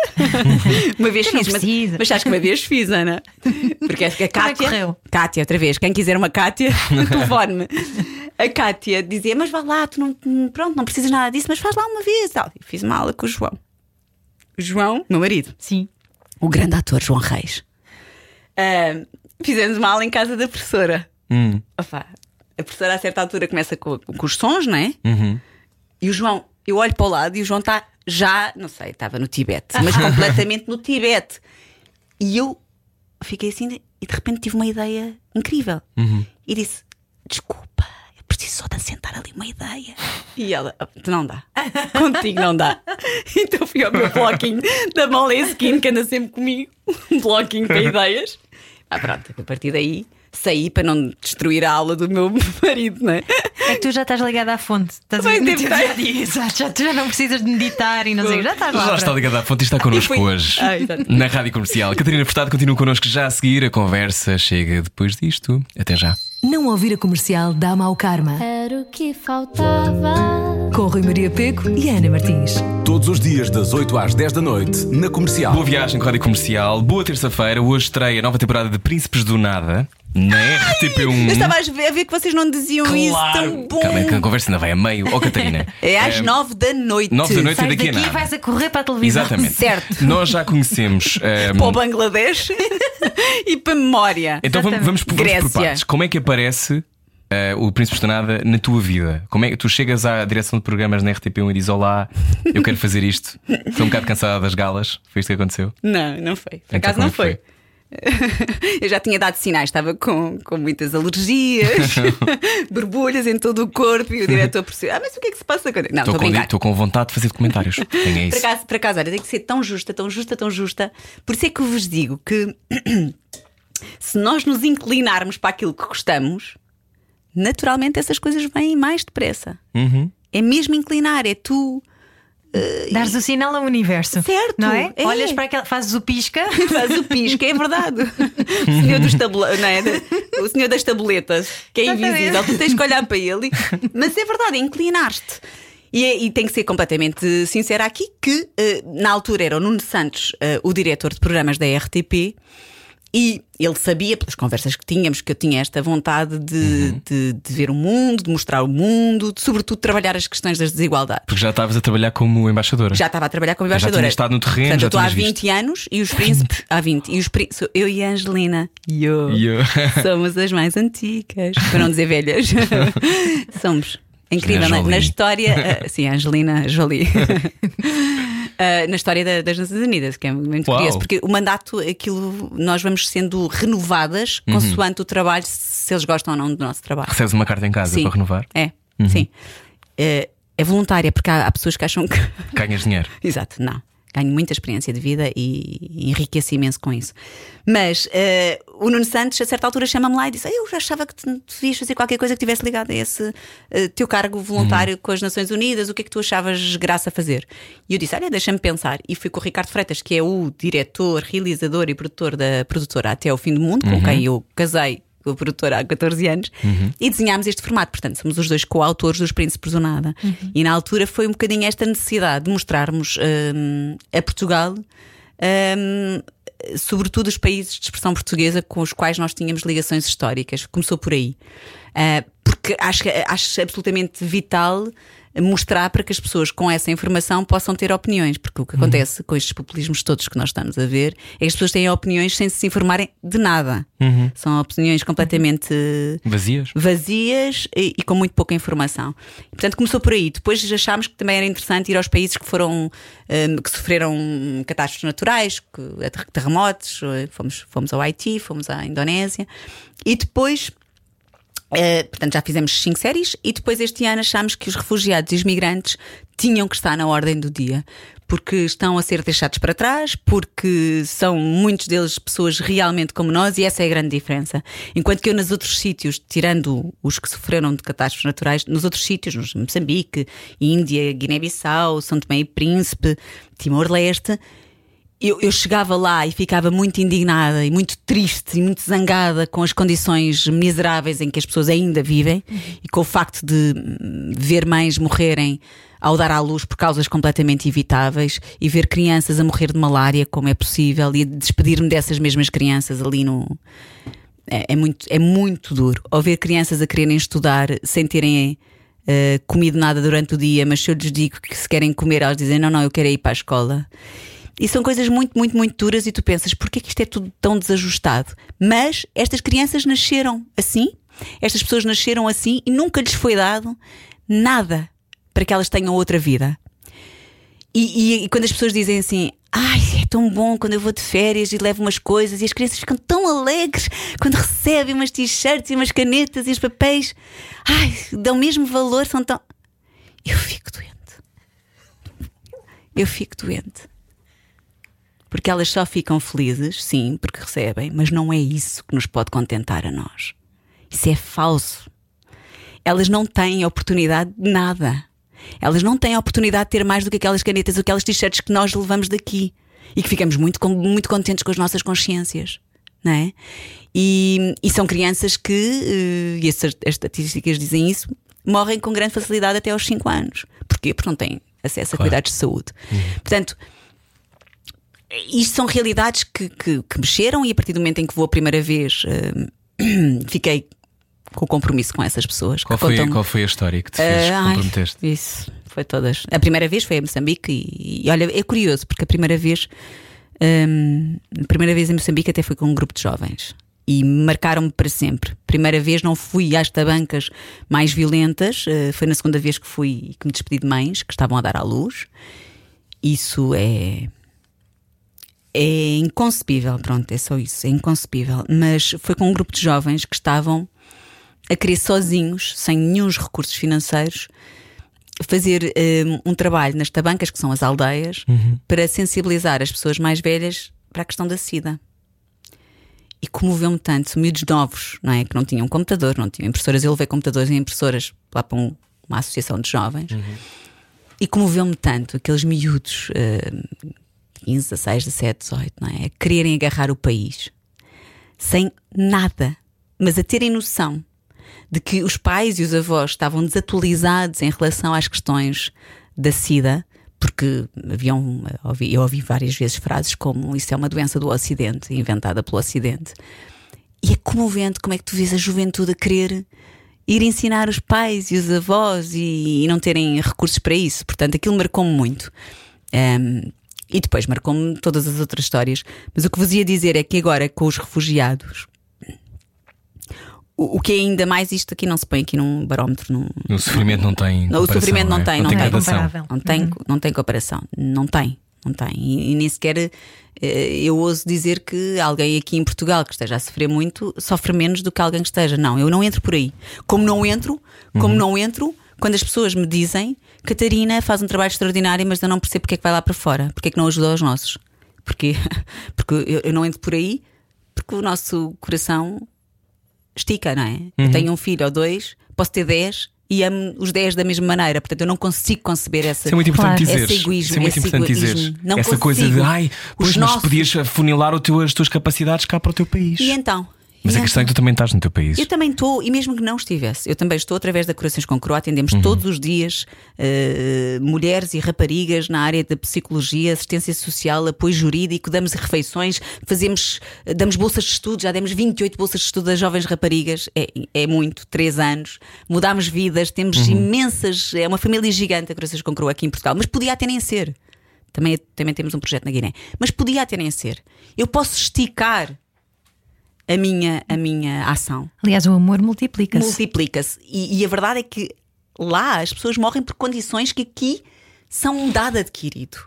uma vez não fiz, mas, mas acho que uma vez fiz, Ana. Porque que a Como é correu? Kátia, outra vez, quem quiser uma Kátia, telefone-me. A Kátia dizia: Mas vá lá, tu não, pronto, não precisas nada disso, mas faz lá uma vez. Tal. E Fiz uma aula com o João. O João, meu marido, Sim. o grande ator João Reis. Ah, fizemos uma aula em casa da professora. Hum. Opa, a professora a certa altura começa com, com os sons, não é? Uhum. E o João, eu olho para o lado e o João está já, não sei, estava no Tibete, mas completamente no Tibete. E eu fiquei assim e de repente tive uma ideia incrível. E disse: Desculpa, eu preciso só de assentar ali uma ideia. E ela, "Ah, não dá, contigo não dá. Então fui ao meu bloquinho da Moleskine, que anda sempre comigo, um bloquinho para ideias. Ah, pronto, a partir daí saí para não destruir a aula do meu marido, não é? É que tu já estás ligada à fonte. Estás a Bem, ver no devo teu estar. dia a dia. Exato, já, tu já não precisas de meditar e não sei. Já estás lá. Já está ligado à fonte e está connosco E hoje Ah, na Rádio Comercial. Catarina Furtado continua connosco já a seguir. A conversa chega depois disto. Até já. Não ouvir a comercial dá mau karma. Era o que faltava. Com Rui Maria Peco e Ana Martins. Todos os dias, das 8 às 10 da noite, na comercial. Boa viagem com a Rádio Comercial. Boa terça-feira. Hoje estreia a nova temporada de Príncipes do Nada na RTP1. Eu estava a ver, a ver que vocês não diziam isso tão bom. Calma, que a conversa ainda vai a meio. Ó, Catarina. É às Eh, nove da noite. nove da noite Sais e daqui daqui a nada. vais a correr para a televisão. Exatamente. Certo. Nós já conhecemos. eh, Para o Bangladesh e para a memória. Então vamos, vamos, por- vamos por Grécia. partes. Como é que aparece eh, o Príncipe do Nada na tua vida? Como é que tu chegas à direção de programas na RTP1 e dizes Olá, eu quero fazer isto? Estou um bocado cansada das galas. Foi isto que aconteceu? Não, não foi. Por Então acaso como não é que foi. Eu já tinha dado sinais, estava com, com muitas alergias, borbulhas em todo o corpo e o diretor percebeu: Ah, mas o que é que se passa agora? Não, Estou com, estou com vontade de fazer documentários. É isso. acaso, por acaso, olha, tem que ser tão justa, tão justa, tão justa. Por isso é que eu vos digo que se nós nos inclinarmos para aquilo que gostamos, naturalmente essas coisas vêm mais depressa. Uhum. É mesmo inclinar, é tu. Dares o sinal ao universo. Certo, Não é? é. Olhas para aquela, fazes o pisca. Faz o pisco, é verdade. O senhor, dos tabule... não é? o senhor das tabuletas, que é invisível, tu tens que olhar para ele. Mas é verdade, é inclinar-te. E, é- e tem que ser completamente sincera aqui que eh, na altura era o Nuno Santos eh, o diretor de programas da RTP e ele sabia, pelas conversas que tínhamos, que eu tinha esta vontade de, de, de ver o mundo, de mostrar o mundo, de, sobretudo trabalhar as questões das desigualdades. Porque já estavas a trabalhar como embaixadora. Já estava a trabalhar como Já embaixadora. tinha estado no terreno, Portanto, já eu estou há tinhas 20 anos e os príncipes. Há 20. E os príncipes, eu e a Angelina. Eu. E eu- Somos as mais antigas. Para não dizer velhas. Somos. Incrível, na, na história. ah, sim, a Angelina Jolie. Ah, na história da- das Nações Unidas, que é muito Uau. curioso, porque o mandato, aquilo, nós vamos sendo renovadas Uhum. consoante o trabalho, se eles gostam ou não do nosso trabalho. Recebes uma carta em casa Sim. para renovar. É, Uhum. sim. É, é voluntária, porque há, há pessoas que acham que. Ganhas dinheiro. Exato, não. Ganho muita experiência de vida e enriqueci imenso com isso. Mas eh, o Nuno Santos, a certa altura, chama-me lá e diz: "Ah, Eu já achava que tu devias fazer qualquer coisa que tivesse ligado a esse eh, teu cargo voluntário com as Nações Unidas. O que é que tu achavas graça a fazer? E eu disse: Olha, deixa-me pensar. E fui com o Ricardo Freitas, que é o diretor, realizador e produtor da produtora Até ao Fim do Mundo, com quem eu casei com a produtora há 14 anos, e desenhámos este formato. Portanto, somos os dois coautores dos Príncipes do Nada. E na altura foi um bocadinho esta necessidade de mostrarmos hum, a Portugal. hum, sobretudo os países de expressão portuguesa com os quais nós tínhamos ligações históricas. Começou por aí. Ah, porque acho, que- acho absolutamente vital mostrar para que as pessoas com essa informação possam ter opiniões, porque o que acontece com estes populismos todos que nós estamos a ver é que as pessoas têm opiniões sem se informarem de nada. São opiniões completamente Vazias? vazias e, e com muito pouca informação. E, portanto, começou por aí. Depois achámos que também era interessante ir aos países que foram hum, que sofreram catástrofes naturais, terremotos. Fomos, fomos ao Haiti, fomos à Indonésia e depois. Eh, portanto, já fizemos cinco séries e depois este ano achámos que os refugiados e os migrantes tinham que estar na ordem do dia, porque estão a ser deixados para trás, porque são muitos deles pessoas realmente como nós e essa é a grande diferença. Enquanto que eu, nos outros sítios, tirando os que sofreram de catástrofes naturais, nos outros sítios, nos Moçambique, Índia, Guiné-Bissau, São Tomé e Príncipe, Timor-Leste, eu, eu chegava lá e ficava muito indignada e muito triste e muito zangada com as condições miseráveis em que as pessoas ainda vivem e com o facto de ver mães morrerem ao dar à luz por causas completamente evitáveis e ver crianças a morrer de malária, como é possível, e despedir-me dessas mesmas crianças ali no. É, é muito, é muito duro. Ou ver crianças a quererem estudar sem terem eh, comido nada durante o dia, mas se eu lhes digo que se querem comer, elas dizem: não, não, eu quero ir para a escola. E são coisas muito, muito, muito duras e tu pensas, porquê que isto é tudo tão desajustado? Mas estas crianças nasceram assim, estas pessoas nasceram assim e nunca lhes foi dado nada para que elas tenham outra vida. E, e- e quando as pessoas dizem assim, ai, é tão bom quando eu vou de férias e levo umas coisas e as crianças ficam tão alegres quando recebem umas t-shirts e umas canetas e os papéis, ai, dão o mesmo valor, são tão. Eu fico doente. Eu fico doente. Porque elas só ficam felizes, sim, porque recebem, mas não é isso que nos pode contentar a nós. Isso é falso. Elas não têm oportunidade de nada. Elas não têm a oportunidade de ter mais do que aquelas canetas ou aquelas t-shirts que nós levamos daqui e que ficamos muito, muito contentes com as nossas consciências. Não é? e, e são crianças que, eh, e essas- as estatísticas dizem isso, morrem com grande facilidade até aos 5 anos. Porquê? Porque não têm acesso a Claro. cuidados de saúde. Portanto, isto são realidades que, que, que mexeram e a partir do momento em que vou a primeira vez eh, fiquei com o compromisso com essas pessoas. Qual foi, contam- qual foi a história que te fez Ah, ai, comprometeste? Isso, foi todas. A primeira vez foi a Moçambique e, e olha, é curioso, porque a primeira vez, hum, a primeira vez em Moçambique até fui com um grupo de jovens. E marcaram-me para sempre. Primeira vez não fui às tabancas mais violentas, eh, foi na segunda vez que fui e que me despedi de mães que estavam a dar à luz. Isso é. É inconcebível, pronto, é só isso, é inconcebível. Mas foi com um grupo de jovens que estavam a querer sozinhos, sem nenhum recursos financeiros, fazer um, um trabalho nas tabancas, que são as aldeias, para sensibilizar as pessoas mais velhas para a questão da SIDA. E comoveu-me tanto, miúdos novos, não é? Que não tinham computador, não tinham impressoras. Eu levei computadores e impressoras lá para um- uma associação de jovens. E comoveu-me tanto aqueles miúdos, eh, 15, 16, 17, 18, não é? A quererem agarrar o país sem nada, mas a terem noção de que os pais e os avós estavam desatualizados em relação às questões da SIDA, porque haviam, eu ouvi várias vezes frases como isso é uma doença do Ocidente, inventada pelo Ocidente. E é comovente como é que tu vês a juventude a querer ir ensinar os pais e os avós e, e não terem recursos para isso. Portanto, aquilo marcou-me muito. Ahm, e depois marcou-me todas as outras histórias. Mas o que vos ia dizer é que agora, com os refugiados, o, o que é ainda mais isto aqui não se põe aqui num barómetro, num, O sofrimento não tem. Não, o sofrimento não é? tem, não não tem tem. gradação. comparável. não tem, não tem comparação. Não tem, não tem. E, e nem sequer eh, eu ouso dizer que alguém aqui em Portugal que esteja a sofrer muito sofre menos do que alguém que esteja. Não, eu não entro por aí. Como não entro, como Uhum. não entro quando as pessoas me dizem Catarina faz um trabalho extraordinário, mas eu não percebo porque é que vai lá para fora, porque é que não ajuda os nossos. Porque, porque eu, eu não entro por aí, porque o nosso coração estica, não é? Eu tenho um filho ou dois, posso ter dez e amo os dez da mesma maneira. Portanto, eu não consigo conceber essa. Isso é muito importante Claro. dizer. Egoísmo, Isso é muito importante egoísmo. dizer. Não Essa coisa de consigo. ai, pois, Os mas nossos- podias afunilar o teu, as tuas capacidades cá para o teu país. E então? Mas E a questão é que tu também estás no teu país. Eu também estou, e mesmo que não estivesse, eu também estou através da Corações com Coroa, atendemos Uhum. todos os dias eh, mulheres e raparigas na área da psicologia, assistência social, apoio jurídico, damos refeições, fazemos, damos bolsas de estudo, já demos 28 bolsas de estudo a jovens raparigas, é, é muito, 3 anos, mudámos vidas, temos Uhum. imensas, é uma família gigante a Corações com Coroa aqui em Portugal, mas podia até nem ser. Também, também temos um projeto na Guiné, mas podia até nem ser. Eu posso esticar a minha, a minha ação Aliás, o amor multiplica-se. multiplica-se. E, e a verdade é que lá as pessoas morrem por condições que aqui são um dado adquirido.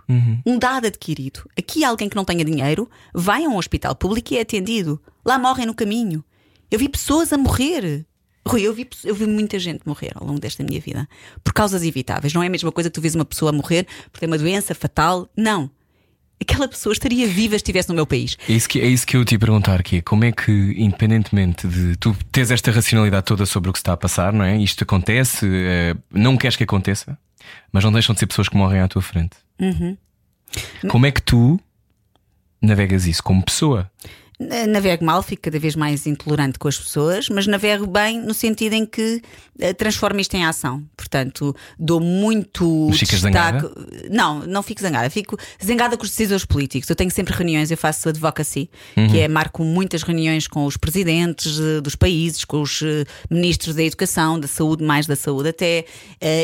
Um dado adquirido. Aqui alguém que não tenha dinheiro vai a um hospital público e é atendido. Lá morrem no caminho. Eu vi pessoas a morrer. Rui, eu vi, eu vi muita gente morrer ao longo desta minha vida por causas evitáveis. Não é a mesma coisa que tu vês uma pessoa morrer por ter uma doença fatal. Não. Aquela pessoa estaria viva se estivesse no meu país. É isso, que, é isso que eu te ia perguntar aqui. Como é que, independentemente de tu teres esta racionalidade toda sobre o que se está a passar, não é? Isto acontece, eh, não queres que aconteça, mas não deixam de ser pessoas que morrem à tua frente. Uhum. Como é que tu navegas isso como pessoa? Navego mal, fico cada vez mais intolerante com as pessoas, mas navego bem no sentido em que eh, transformo isto em ação. Portanto, dou muito Mas ficas destaque. zangada? Não, não fico zangada. Fico zangada com os decisores políticos. Eu tenho sempre reuniões, eu faço advocacy, Uhum. que é marco muitas reuniões com os presidentes eh, dos países, com os eh, ministros da educação, da saúde, mais da saúde até,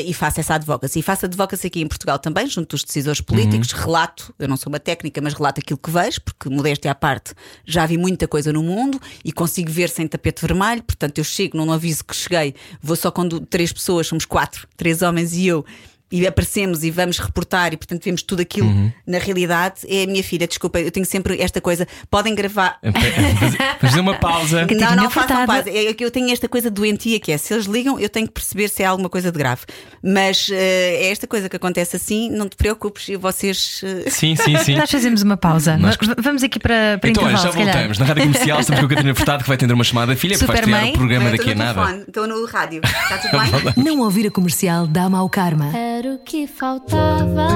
e faço essa advocacy. E faço advocacy aqui em Portugal também, junto dos decisores políticos. Uhum. Relato, eu não sou uma técnica, mas relato aquilo que vejo, porque modéstia à parte, já vi muita coisa no mundo e consigo ver sem tapete vermelho. Portanto, eu chego, não aviso que cheguei, vou só quando três pessoas, somos quatro, três homens e eu. E aparecemos e vamos reportar, e portanto vemos tudo aquilo Uhum. na realidade. É a minha filha, desculpa, eu tenho sempre esta coisa. Podem gravar, Vamos fazer uma pausa. não, não façam. É que eu tenho esta coisa doentia que é: se eles ligam, eu tenho que perceber se é alguma coisa de grave. Mas eh, é esta coisa que acontece assim, não te preocupes, e vocês. eh, Sim, sim, sim. Nós fazemos uma pausa. V- Vamos aqui para, para Então, olha, já voltamos. Na rádio comercial estamos com a Catarina Furtado que vai atender uma chamada. Filha, que vai estrear Supermãe? o programa daqui a nada. Estou no rádio. Está tudo bem? Não ouvir a comercial dá mau karma. Era o que faltava.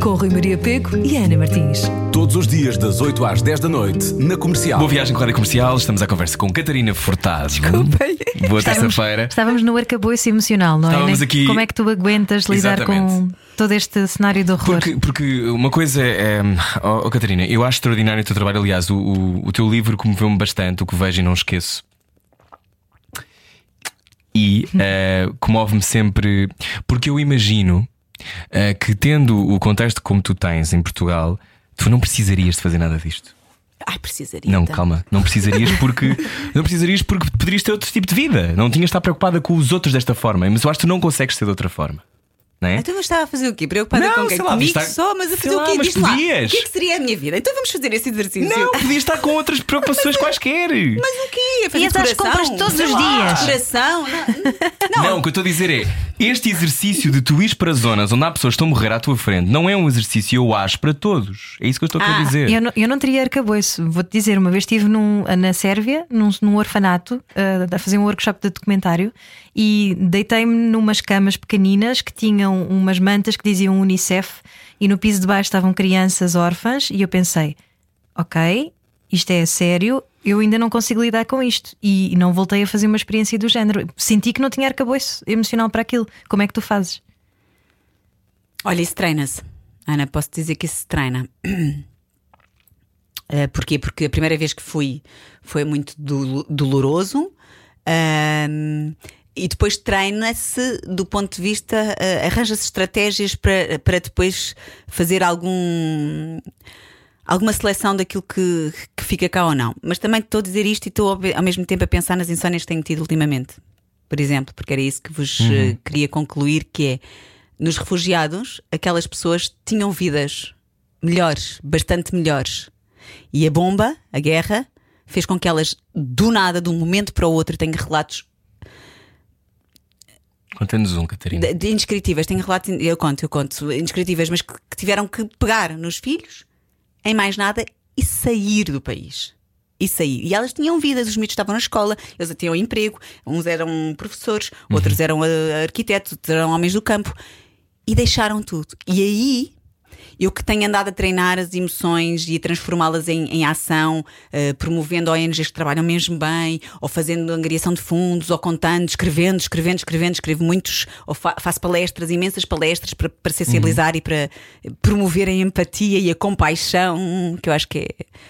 Com Rui Maria Peco e Ana Martins. Todos os dias, das 8 às 10 da noite, na comercial. Boa viagem com a rádio comercial. Estamos à conversa com Catarina Furtado. Desculpem. Boa terça-feira. estávamos no arcabouço emocional, não é? Estávamos aqui- Como é que tu aguentas lidar com Exatamente. todo este cenário de horror? Porque, porque uma coisa é. Oh, oh, Catarina, eu acho extraordinário o teu trabalho. Aliás, o, o, o teu livro comoveu-me bastante, o que vejo e não esqueço. E eh, comove-me sempre. Porque eu imagino eh, que, tendo o contexto como tu tens em Portugal, tu não precisarias de fazer nada disto. Ai, precisaria. Não, então. calma, não precisarias porque não precisarias porque poderias ter outro tipo de vida. Não tinhas de estar preocupada com os outros desta forma. Mas eu acho que tu não consegues ser de outra forma. Não é? Então eu estava a fazer o quê? Preocupada Não, com quem? lá, Comigo estar- só, mas a fazer lá, o quê? mas Diz lá. O podias. que é que seria a minha vida? Então vamos fazer esse exercício. Não, podias estar com outras preocupações quaisquer. Mas o quê? A fazer Ias às decoração? compras todos Sei os lá, dias. Decoração? Não. Não. o que eu estou a dizer é: este exercício de tu ires para zonas onde há pessoas que estão a morrer à tua frente não é um exercício, eu acho, para todos. É isso que eu estou a Ah, dizer. Eu não, eu não teria arcabouço. Vou-te dizer, uma vez estive num- na Sérvia, num, num orfanato, ah, a fazer um workshop de documentário e deitei-me numas camas pequeninas que tinham umas mantas que diziam Unicef e no piso de baixo estavam crianças órfãs e eu pensei, ok, isto é sério, eu ainda não consigo lidar com isto e não voltei a fazer uma experiência do género. Senti que não tinha arcabouço emocional para aquilo. Como é que tu fazes? Olha, isso treina-se. Ana, posso dizer que isso se treina. Eh, porquê? Porque a primeira vez que fui foi muito do- doloroso. e depois treina-se do ponto de vista, eh, arranja-se estratégias para, para depois fazer algum alguma seleção daquilo que, que fica cá ou não. Mas também estou a dizer isto e estou ao mesmo tempo a pensar nas insónias que tenho tido ultimamente. Por exemplo, porque era isso que vos eh, queria concluir, que é nos refugiados, aquelas pessoas tinham vidas melhores, bastante melhores. E a bomba, a guerra, fez com que elas, do nada, de um momento para o outro, tenham relatos Conta-nos um, Catarina. de, de indescritíveis, tenho relatos, eu conto, eu conto, indescritíveis, mas que, que tiveram que pegar nos filhos, em mais nada, e sair do país. E sair. E elas tinham vidas, os miúdos estavam na escola, eles tinham emprego, uns eram professores, outros eram ah, arquitetos, outros eram homens do campo, e deixaram tudo. E aí. Eu que tenho andado a treinar as emoções e a transformá-las em, em ação, eh, promovendo ONGs que trabalham mesmo bem, ou fazendo angariação de fundos, ou contando, escrevendo, escrevendo, escrevendo, escrevo muitos, ou fa- faço palestras, imensas palestras para, para sensibilizar e para promover a empatia e a compaixão, que eu acho que é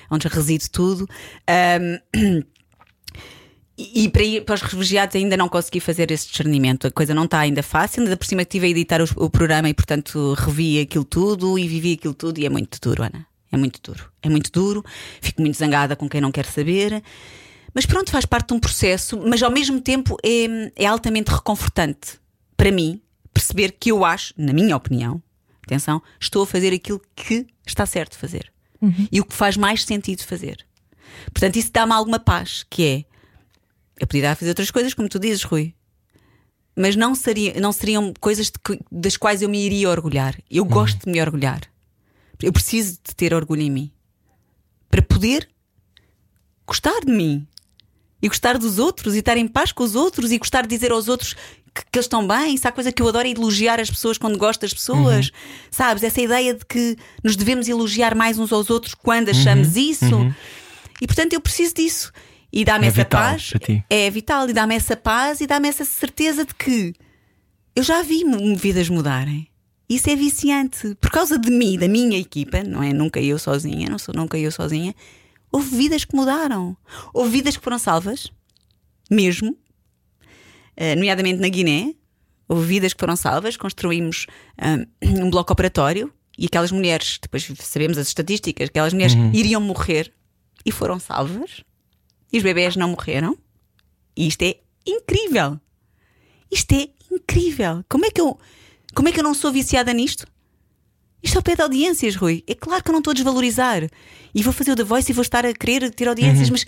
onde reside tudo. Ahm, e e para, ir, para os refugiados ainda não consegui fazer esse discernimento. A coisa não está ainda fácil. Ainda por cima estive a editar o, o programa e, portanto, revi aquilo tudo e vivi aquilo tudo. E é muito duro, Ana. É muito duro. É muito duro. Fico muito zangada com quem não quer saber. Mas pronto, faz parte de um processo. Mas ao mesmo tempo é, é altamente reconfortante para mim perceber que eu acho, na minha opinião, atenção, estou a fazer aquilo que está certo fazer. E o que faz mais sentido fazer. Portanto, isso dá-me alguma paz, que é eu a fazer outras coisas, como tu dizes, Rui. Mas não, seria, não seriam coisas que- das quais eu me iria orgulhar. Eu gosto de me orgulhar. Eu preciso de ter orgulho em mim. Para poder gostar de mim. E gostar dos outros. E estar em paz com os outros. E gostar de dizer aos outros que, que eles estão bem. A coisa que eu adoro é elogiar as pessoas quando gosto das pessoas. Sabes? Essa ideia de que nos devemos elogiar mais uns aos outros quando achamos isso. E portanto eu preciso disso. E dá-me É essa paz. É vital. E dá-me essa paz e dá-me essa certeza de que eu já vi vidas mudarem. Isso é viciante. Por causa de mim, da minha equipa, não é nunca eu sozinha, não sou nunca eu sozinha. Houve vidas que mudaram. Houve vidas que foram salvas, mesmo, eh, nomeadamente na Guiné. Houve vidas que foram salvas. Construímos ah, um bloco operatório e aquelas mulheres, depois sabemos as estatísticas, aquelas mulheres iriam morrer e foram salvas. E os bebés não morreram. E isto é incrível. Isto é incrível. Como é que eu, como é que eu não sou viciada nisto? Isto é o pé de audiências, Rui. É claro que eu não estou a desvalorizar. E vou fazer o The Voice e vou estar a querer ter audiências, mas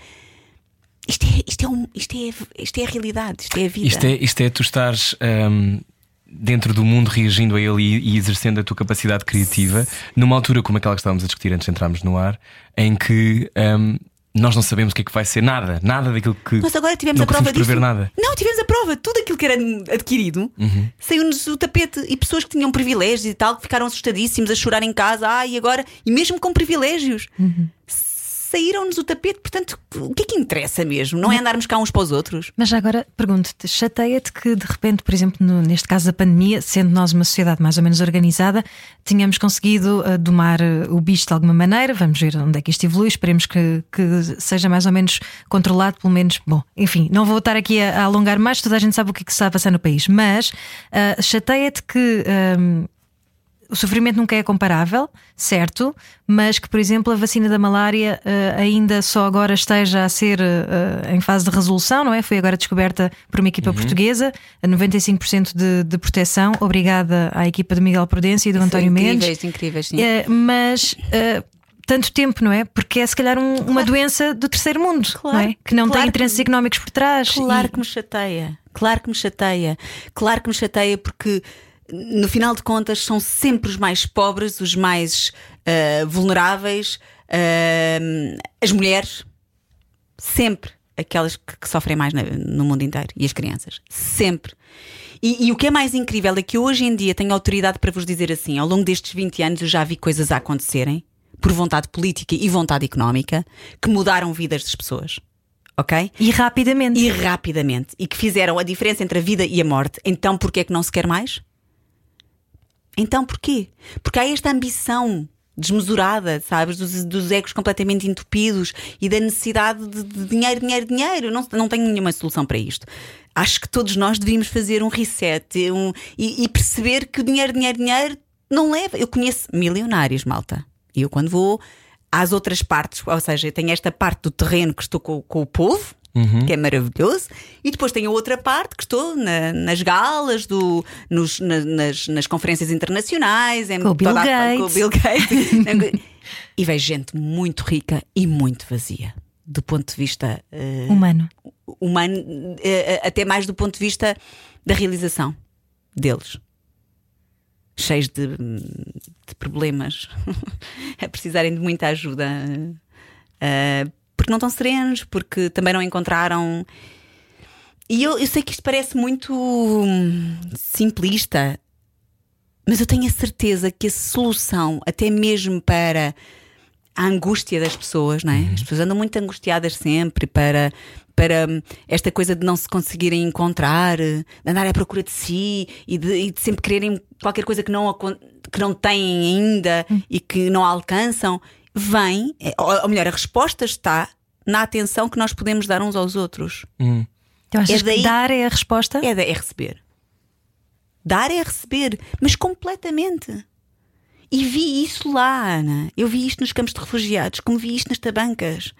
isto é, isto, é um, isto, é, isto é a realidade, isto é a vida. Isto é, isto é tu estares hum, dentro do mundo reagindo a ele e, e exercendo a tua capacidade criativa numa altura como aquela que estávamos a discutir antes de entrarmos no ar, em que hum, nós não sabemos o que é que vai ser, nada, nada daquilo que. Nós agora tivemos não a prova disso. prever nada. Não, tivemos a prova. Tudo aquilo que era adquirido saiu-nos do tapete. E pessoas que tinham privilégios e tal, que ficaram assustadíssimos a chorar em casa. Ah, e agora? E mesmo com privilégios. Saíram-nos do tapete. Portanto, o que é que interessa mesmo? Não é andarmos cá uns para os outros? Mas já agora pergunto-te, chateia-te que de repente, por exemplo, no- neste caso da pandemia, sendo nós uma sociedade mais ou menos organizada, tínhamos conseguido ah, domar ah, o bicho de alguma maneira, vamos ver onde é que isto evolui, esperemos que, que seja mais ou menos controlado, pelo menos, bom, enfim, não vou estar aqui a, a alongar mais, toda a gente sabe o que é que está a passar no país, mas ah, chateia-te que. ah, o sofrimento nunca é comparável, certo, mas que, por exemplo, a vacina da malária eh, ainda só agora esteja a ser eh, em fase de resolução, não é? Foi agora descoberta por uma equipa portuguesa, a 95% de, de proteção. Obrigada à equipa de Miguel Prudência e do António Mendes. incríveis, incríveis, sim. Eh, mas. tanto tempo, não é? Porque é se calhar um- uma doença do terceiro mundo, Claro, não é? Que não claro tem que- interesses económicos por trás. Claro E- que me chateia. Claro que me chateia. Claro que me chateia porque, no final de contas, são sempre os mais pobres, os mais ah, vulneráveis, ah, as mulheres, sempre aquelas que, que sofrem mais na- no mundo inteiro e as crianças. Sempre. E, e o que é mais incrível é que hoje em dia tenho autoridade para vos dizer assim: ao longo destes 20 anos eu já vi coisas a acontecerem, por vontade política e vontade económica, que mudaram vidas das pessoas. Ok? E rapidamente. e rapidamente e que fizeram a diferença entre a vida e a morte, então porquê é que não se quer mais? Então porquê? Porque há esta ambição desmesurada, sabes, dos, dos egos completamente entupidos e da necessidade de, de dinheiro, dinheiro, dinheiro. Não, não tenho nenhuma solução para isto. Acho que todos nós devíamos fazer um reset um, e, e perceber que o dinheiro, dinheiro, dinheiro não leva. Eu conheço milionários, malta. E eu quando vou às outras partes, ou seja, eu tenho esta parte do terreno que estou com, com o povo, que é maravilhoso, e depois tenho a outra parte que estou na- nas galas, do, nos- na- nas, nas conferências internacionais, em Com o Bill toda a- com o Gates. Bill Gates. e vejo gente muito rica e muito vazia. Do ponto de vista eh, Humano. humano, eh, até mais do ponto de vista da realização. deles, cheios de, de problemas, a precisarem de muita ajuda, uh, porque não estão serenos, porque também não encontraram. E eu, eu sei que isto parece muito hum, simplista, mas eu tenho a certeza que a solução, até mesmo para a angústia das pessoas, não é? As pessoas andam muito angustiadas sempre para para hum, esta coisa de não se conseguirem encontrar, de andar à procura de si e de, e de sempre quererem qualquer coisa que não, que não têm ainda hum. e que não alcançam, vem, é, ou melhor, a resposta está na atenção que nós podemos dar uns aos outros. Hum. Então achas é daí, que dar é a resposta? É, é receber. Dar é receber, mas completamente. E vi isso lá, Ana. Eu vi isto nos campos de refugiados, como vi isto nas tabancas.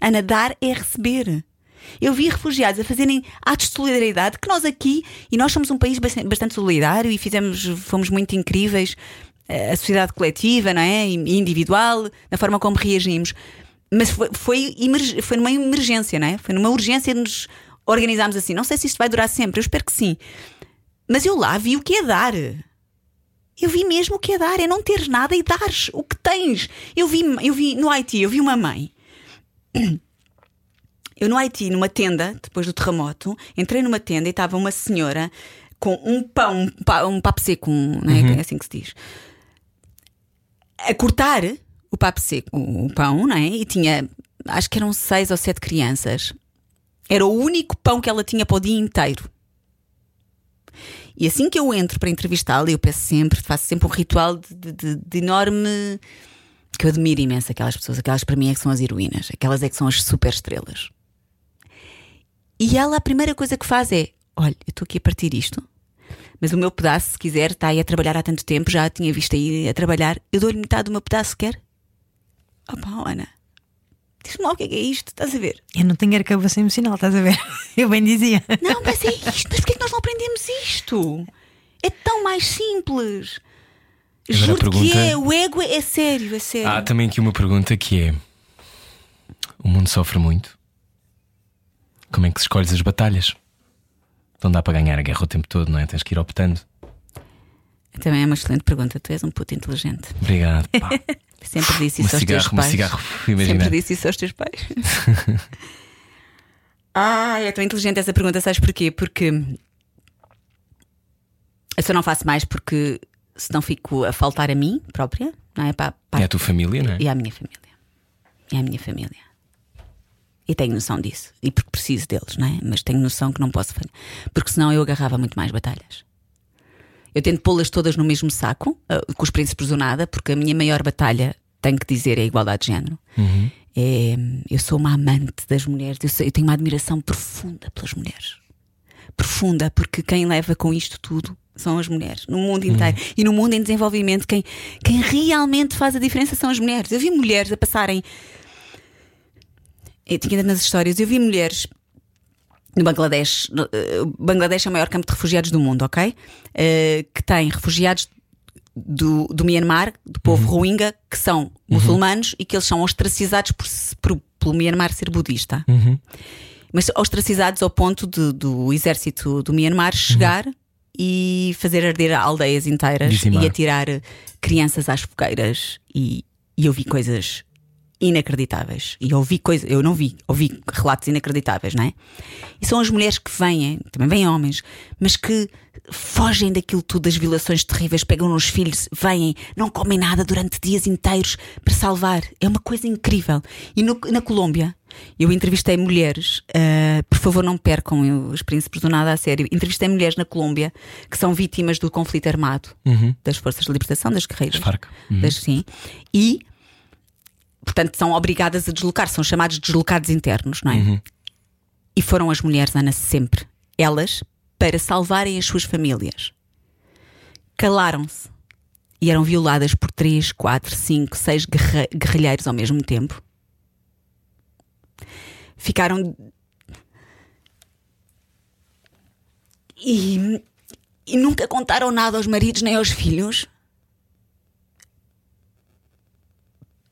Ana, dar é receber. Eu vi refugiados a fazerem atos de solidariedade que nós aqui, e nós somos um país bastante solidário e fizemos, fomos muito incríveis, a sociedade coletiva, não é? E individual, na forma como reagimos. Mas foi, foi, foi numa emergência, não é? Foi numa urgência de nos organizarmos assim. Não sei se isto vai durar sempre, eu espero que sim. Mas eu lá vi o que é dar. Eu vi mesmo o que é dar, é não teres nada e dares o que tens. Eu vi, eu vi no Haiti, eu vi uma mãe eu no Haiti, numa tenda, depois do terremoto, entrei numa tenda e estava uma senhora com um pão, um papo seco, um, não é? Uhum. é assim que se diz, a cortar o papo seco, o pão, não é? E tinha, acho que eram seis ou sete crianças. Era o único pão que ela tinha para o dia inteiro. E assim que eu entro para entrevistá-la, eu peço sempre, faço sempre um ritual de, de, de, enorme. que eu admiro imenso aquelas pessoas, aquelas para mim é que são as heroínas, aquelas é que são as super estrelas. E ela, a primeira coisa que faz é: olha, eu estou aqui a partir isto, mas o meu pedaço, se quiser, está aí a trabalhar há tanto tempo, já a tinha visto aí a trabalhar, eu dou-lhe metade do meu pedaço, quer? Opa, Ana, diz-me lá o que é, que é isto, estás a ver? Eu não tenho arcabouço emocional, estás a ver? Eu bem dizia. Não, mas é isto, mas porquê é que nós não aprendemos isto? É tão mais simples. Agora Juro pergunta... que é, o ego é sério, é sério. Há também aqui uma pergunta que é: o mundo sofre muito? Como é que se escolhes as batalhas? Não dá para ganhar a guerra o tempo todo, não é? Tens que ir optando. Também é uma excelente pergunta. Tu és um puto inteligente. Obrigado. Pá. Sempre disse isso um aos cigarro, teus pais. Cigarro. Sempre disse isso aos teus pais. ah, é tão inteligente essa pergunta, sabes porquê? Porque eu só não faço mais porque senão fico a faltar a mim própria, não é? Para, para... É a tua família, não é? E à minha família. E à minha família. E tenho noção disso. E porque preciso deles, não é? Mas tenho noção que não posso falhar. Porque senão eu agarrava muito mais batalhas. Eu tento pô-las todas no mesmo saco, uh, com os príncipes do nada, porque a minha maior batalha, tenho que dizer, é a igualdade de género. Uhum. É, eu sou uma amante das mulheres, eu, sou, eu tenho uma admiração profunda pelas mulheres. Profunda, porque quem leva com isto tudo são as mulheres, no mundo inteiro. Uhum. E no mundo em desenvolvimento, quem, quem realmente faz a diferença são as mulheres. Eu vi mulheres a passarem eu tinha nas histórias, eu vi mulheres no Bangladesh. No, uh, Bangladesh é o maior campo de refugiados do mundo, ok? Uh, que tem refugiados do, do Myanmar, do povo uhum. Rohingya, que são uhum. muçulmanos e que eles são ostracizados por, por, pelo Myanmar ser budista. Uhum. Mas ostracizados ao ponto de, do exército do Myanmar chegar uhum. e fazer arder aldeias inteiras Dizimar. e atirar crianças às fogueiras. E, e eu vi coisas inacreditáveis. E ouvi coisas, eu não vi, ouvi relatos inacreditáveis, não é? E são as mulheres que vêm, também vêm homens, mas que fogem daquilo tudo, das violações terríveis, pegam nos filhos, vêm, não comem nada durante dias inteiros para salvar. É uma coisa incrível. E no, na Colômbia, eu entrevistei mulheres, uh, por favor, não percam os príncipes do nada a sério. Entrevistei mulheres na Colômbia que são vítimas do conflito armado uhum. das forças de libertação, das guerreiras. Uhum. Das, sim. E portanto, são obrigadas a deslocar, são chamados deslocados internos, não é? Uhum. E foram as mulheres, Ana, sempre, elas, para salvarem as suas famílias. Calaram-se e eram violadas por três, quatro, cinco, seis guerrilheiros ao mesmo tempo. Ficaram. E, e nunca contaram nada aos maridos nem aos filhos.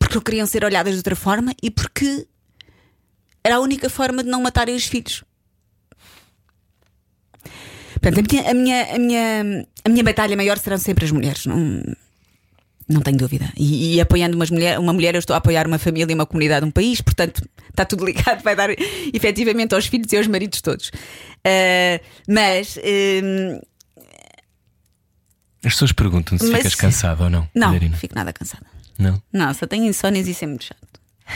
Porque queriam ser olhadas de outra forma e porque era a única forma de não matarem os filhos. Portanto, a minha, a, minha, a, minha, a minha batalha maior serão sempre as mulheres. Não, não tenho dúvida. E, e apoiando umas mulher, uma mulher, eu estou a apoiar uma família, uma comunidade, um país, portanto, está tudo ligado, vai dar efetivamente aos filhos e aos maridos todos. Uh, mas. Uh, As pessoas perguntam se Mas- ficas cansada ou não. não, Catarina. não fico nada cansada. Não. Não, só tenho insónias e isso é muito chato.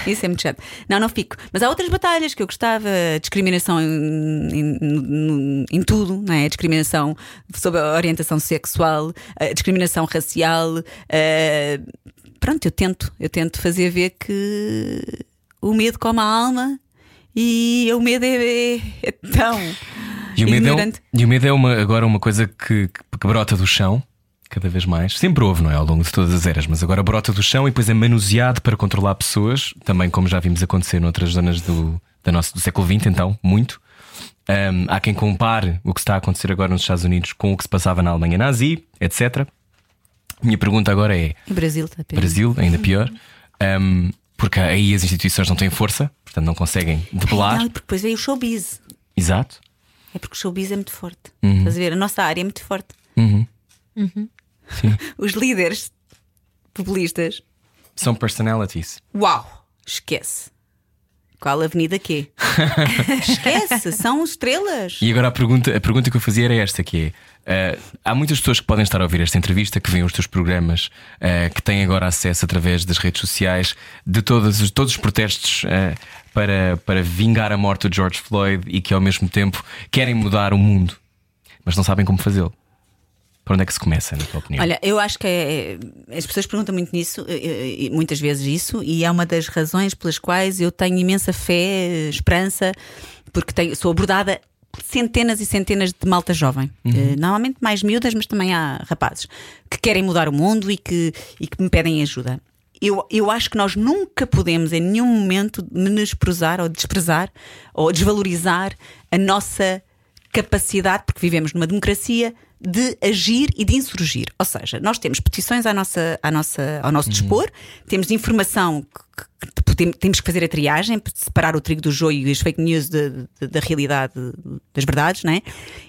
Isso é muito chato. Não, não fico. Mas há outras batalhas que eu gostava: discriminação em, em, em tudo, não é? Discriminação sobre a orientação sexual, a discriminação racial. eh, pronto, eu tento, eu tento fazer ver que o medo come a alma e o medo é, é- tão. E o medo, é, e o medo é uma, agora uma coisa que- que brota do chão, cada vez mais. Sempre houve, não é? Ao longo de todas as eras, mas agora brota do chão e depois é manuseado para controlar pessoas, também como já vimos acontecer noutras zonas do, da nossa, do século XX, então, muito. Ahm, há quem compare o que está a acontecer agora nos Estados Unidos com o que se passava na Alemanha nazi, etc. Minha pergunta agora é: Em Brasil, está pena. Brasil, ainda pior, ahm, porque aí as instituições não têm força, portanto não conseguem debelar. Não, e porque depois veio o showbiz. Exato. É porque o showbiz é muito forte. Uhum. Estás a ver? A nossa área é muito forte. Os líderes populistas, São personalities. uau, esquece. Qual avenida quê? esquece, são estrelas. E agora a pergunta, a pergunta que eu fazia era esta: que é, eh, há muitas pessoas que podem estar a ouvir esta entrevista, que veem os teus programas, eh, que têm agora acesso através das redes sociais de todos, os- todos os protestos eh, para, para vingar a morte do George Floyd e que ao mesmo tempo querem mudar o mundo, mas não sabem como fazê-lo. Por onde é que se começa, na tua opinião? Olha, eu acho que é- é- as pessoas perguntam muito nisso, muitas vezes isso, e é uma das razões pelas quais eu tenho imensa fé, esperança, porque tenho- sou abordada por centenas e centenas de malta jovem. Eh, Normalmente mais miúdas, mas também há rapazes que querem mudar o mundo e que, e que me pedem ajuda. Eu, eu acho que nós nunca podemos, em nenhum momento, menosprezar ou desprezar ou desvalorizar a nossa capacidade, porque vivemos numa democracia, de agir e de insurgir. Ou seja, nós temos petições à nossa, à nossa, ao nosso dispor, temos informação que, que- que tem- temos que fazer a triagem, para separar o trigo do joio e as fake news de- de- da realidade das verdades, não é?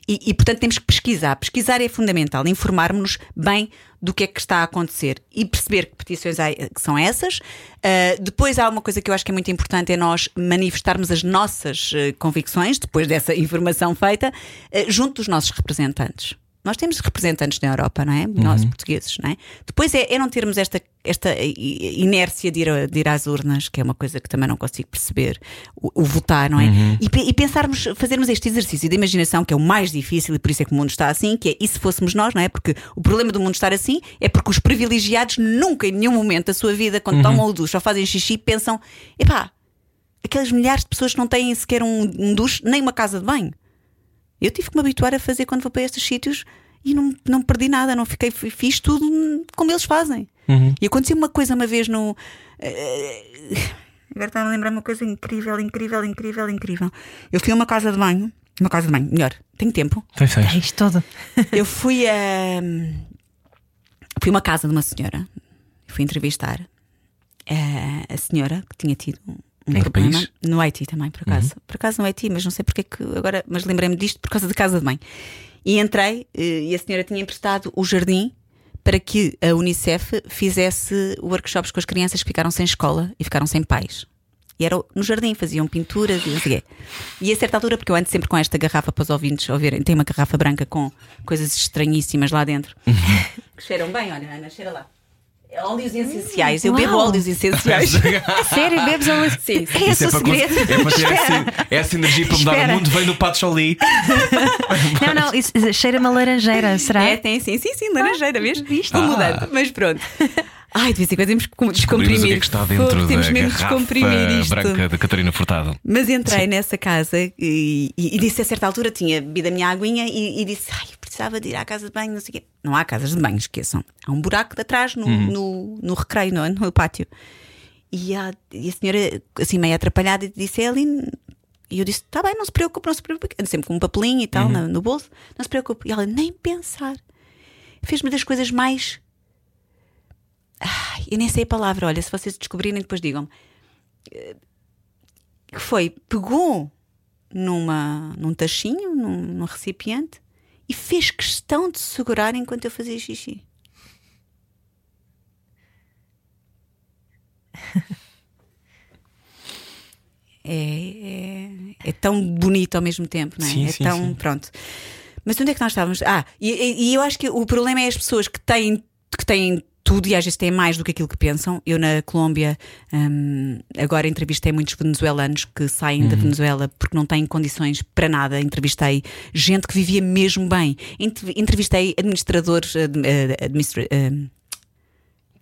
E, e, portanto temos que pesquisar. Pesquisar é fundamental, informarmos-nos bem do que é que está a acontecer e perceber que petições há- que são essas. Uh, depois há uma coisa que eu acho que é muito importante: é nós manifestarmos as nossas uh, convicções, depois dessa informação feita, uh, junto dos nossos representantes. Nós temos representantes na Europa, não é? Nós, portugueses, não é? Depois é, é não termos esta, esta inércia de ir, a- de ir às urnas, que é uma coisa que também não consigo perceber, o, o votar, não é? E, pe- e pensarmos, fazermos este exercício de imaginação, que é o mais difícil e por isso é que o mundo está assim, que é e se fôssemos nós, não é? Porque o problema do mundo estar assim é porque os privilegiados nunca, em nenhum momento da sua vida, quando tomam o duche ou fazem xixi, pensam: epá, aquelas milhares de pessoas que não têm sequer um, um duche, nem uma casa de banho. Eu tive que me habituar a fazer quando vou para estes sítios e não, não perdi nada, não fiquei, fiz tudo como eles fazem. E aconteceu uma coisa uma vez no. eh, Agora está-me a lembrar uma coisa incrível, incrível, incrível, incrível. Eu fui a uma casa de banho, uma casa de banho, melhor, tenho tempo. Tens, tens. É isto todo. Eu fui a. Fui a uma casa de uma senhora, fui entrevistar eh, a senhora que tinha tido um Em que país? no Haiti também, por acaso. Por acaso no Haiti, mas não sei porque é que agora, mas lembrei-me disto por causa da casa de banho. E entrei eh, e a senhora tinha emprestado o jardim para que a Unicef fizesse workshops com as crianças que ficaram sem escola e ficaram sem pais. E era no jardim, faziam pinturas e não sei o quê. E a certa altura, porque eu ando sempre com esta garrafa para os ouvintes ouvirem, tem uma garrafa branca com coisas estranhíssimas lá dentro. que cheiram bem, olha, Ana, cheira lá. É Óleos essenciais, eu bebo Uau. óleos essenciais. Sério, bebes a luz? Sim, sim. É esse é o segredo. é para ter essa, essa energia para mudar Espera. o mundo, vem do Pato Choli. Não, não, isso cheira-me a laranjeira, será? É, tem sim, sim, sim, laranjeira, vês? viste? Vou Ah. mudando, mas pronto. Ai, de vez em quando temos que descomprimir. o que é que está dentro Fogo, temos da mesmo descomprimir isto. branca da Catarina Furtado. Mas entrei nessa casa e, e- e disse a certa altura, tinha bebido a minha aguinha e, e disse: Ai, precisava de ir à casa de banho, não sei o quê. Não há casas de banho, esqueçam. Há um buraco de atrás no, no, no recreio, no, no pátio. E a, e a senhora, assim, meio atrapalhada, disse: Ellen. E eu disse: Tá bem, não se preocupe, não se preocupe. Ando sempre com um papelinho e tal no, no bolso, não se preocupe. E ela, nem pensar. Fez-me das coisas mais. Ai, eu nem sei a palavra, olha, se vocês descobrirem, depois digam-me que foi, pegou numa, num tachinho, num, num recipiente e fez questão de segurar enquanto eu fazia xixi. É, é, é tão bonito ao mesmo tempo, não é? Sim, é sim, tão. sim. Pronto. Mas onde é que nós estávamos? Ah, e, e- eu acho que o problema é as pessoas que têm, que têm tudo e às vezes têm mais do que aquilo que pensam. Eu na Colômbia hum, agora entrevistei muitos venezuelanos que saem da Venezuela porque não têm condições para nada. Entrevistei gente que vivia mesmo bem. Ent- Entrevistei administradores. ad- eh, administra- hum,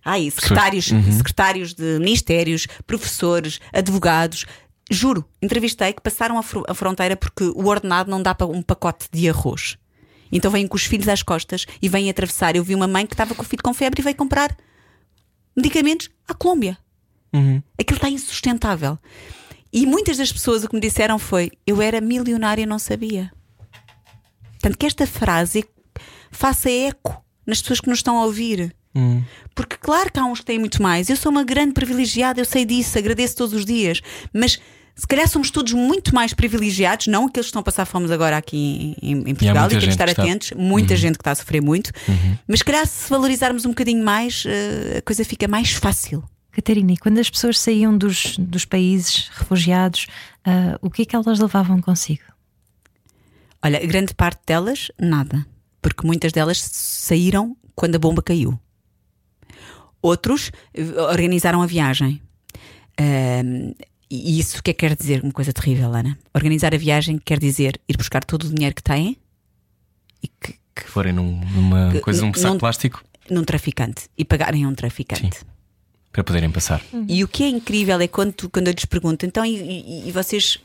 Ai, secretários, secretários de ministérios, professores, advogados. Juro, entrevistei que passaram a fronteira porque o ordenado não dá para um pacote de arroz. Então vêm com os filhos às costas e vêm atravessar. Eu vi uma mãe que estava com o filho com febre e veio comprar medicamentos à Colômbia. Aquilo está insustentável. E muitas das pessoas o que me disseram foi: Eu era milionária e não sabia. Portanto, que esta frase faça eco nas pessoas que nos estão a ouvir. Porque, claro que há uns que têm muito mais. Eu sou uma grande privilegiada, eu sei disso, agradeço todos os dias. Mas se calhar somos todos muito mais privilegiados, não aqueles que estão a passar fome agora aqui em, em Portugal muita e temos de estar atentos. Muita gente que está a sofrer muito. Mas, se calhar, se valorizarmos um bocadinho mais, eh, a coisa fica mais fácil. Catarina, e quando as pessoas saíam dos, dos países refugiados, ah, o que é que elas levavam consigo? Olha, grande parte delas, nada. Porque muitas delas saíram quando a bomba caiu. Outros eh, organizaram a viagem. Ahm, e isso o que é que quer dizer? Uma coisa terrível, Ana. Organizar a viagem quer dizer ir buscar todo o dinheiro que têm e que, que forem num- numa Que- coisa, um saco de plástico num traficante e pagarem a um traficante. para poderem passar. E o que é incrível é quando, tu- quando eu lhes pergunto, então, e, e- e vocês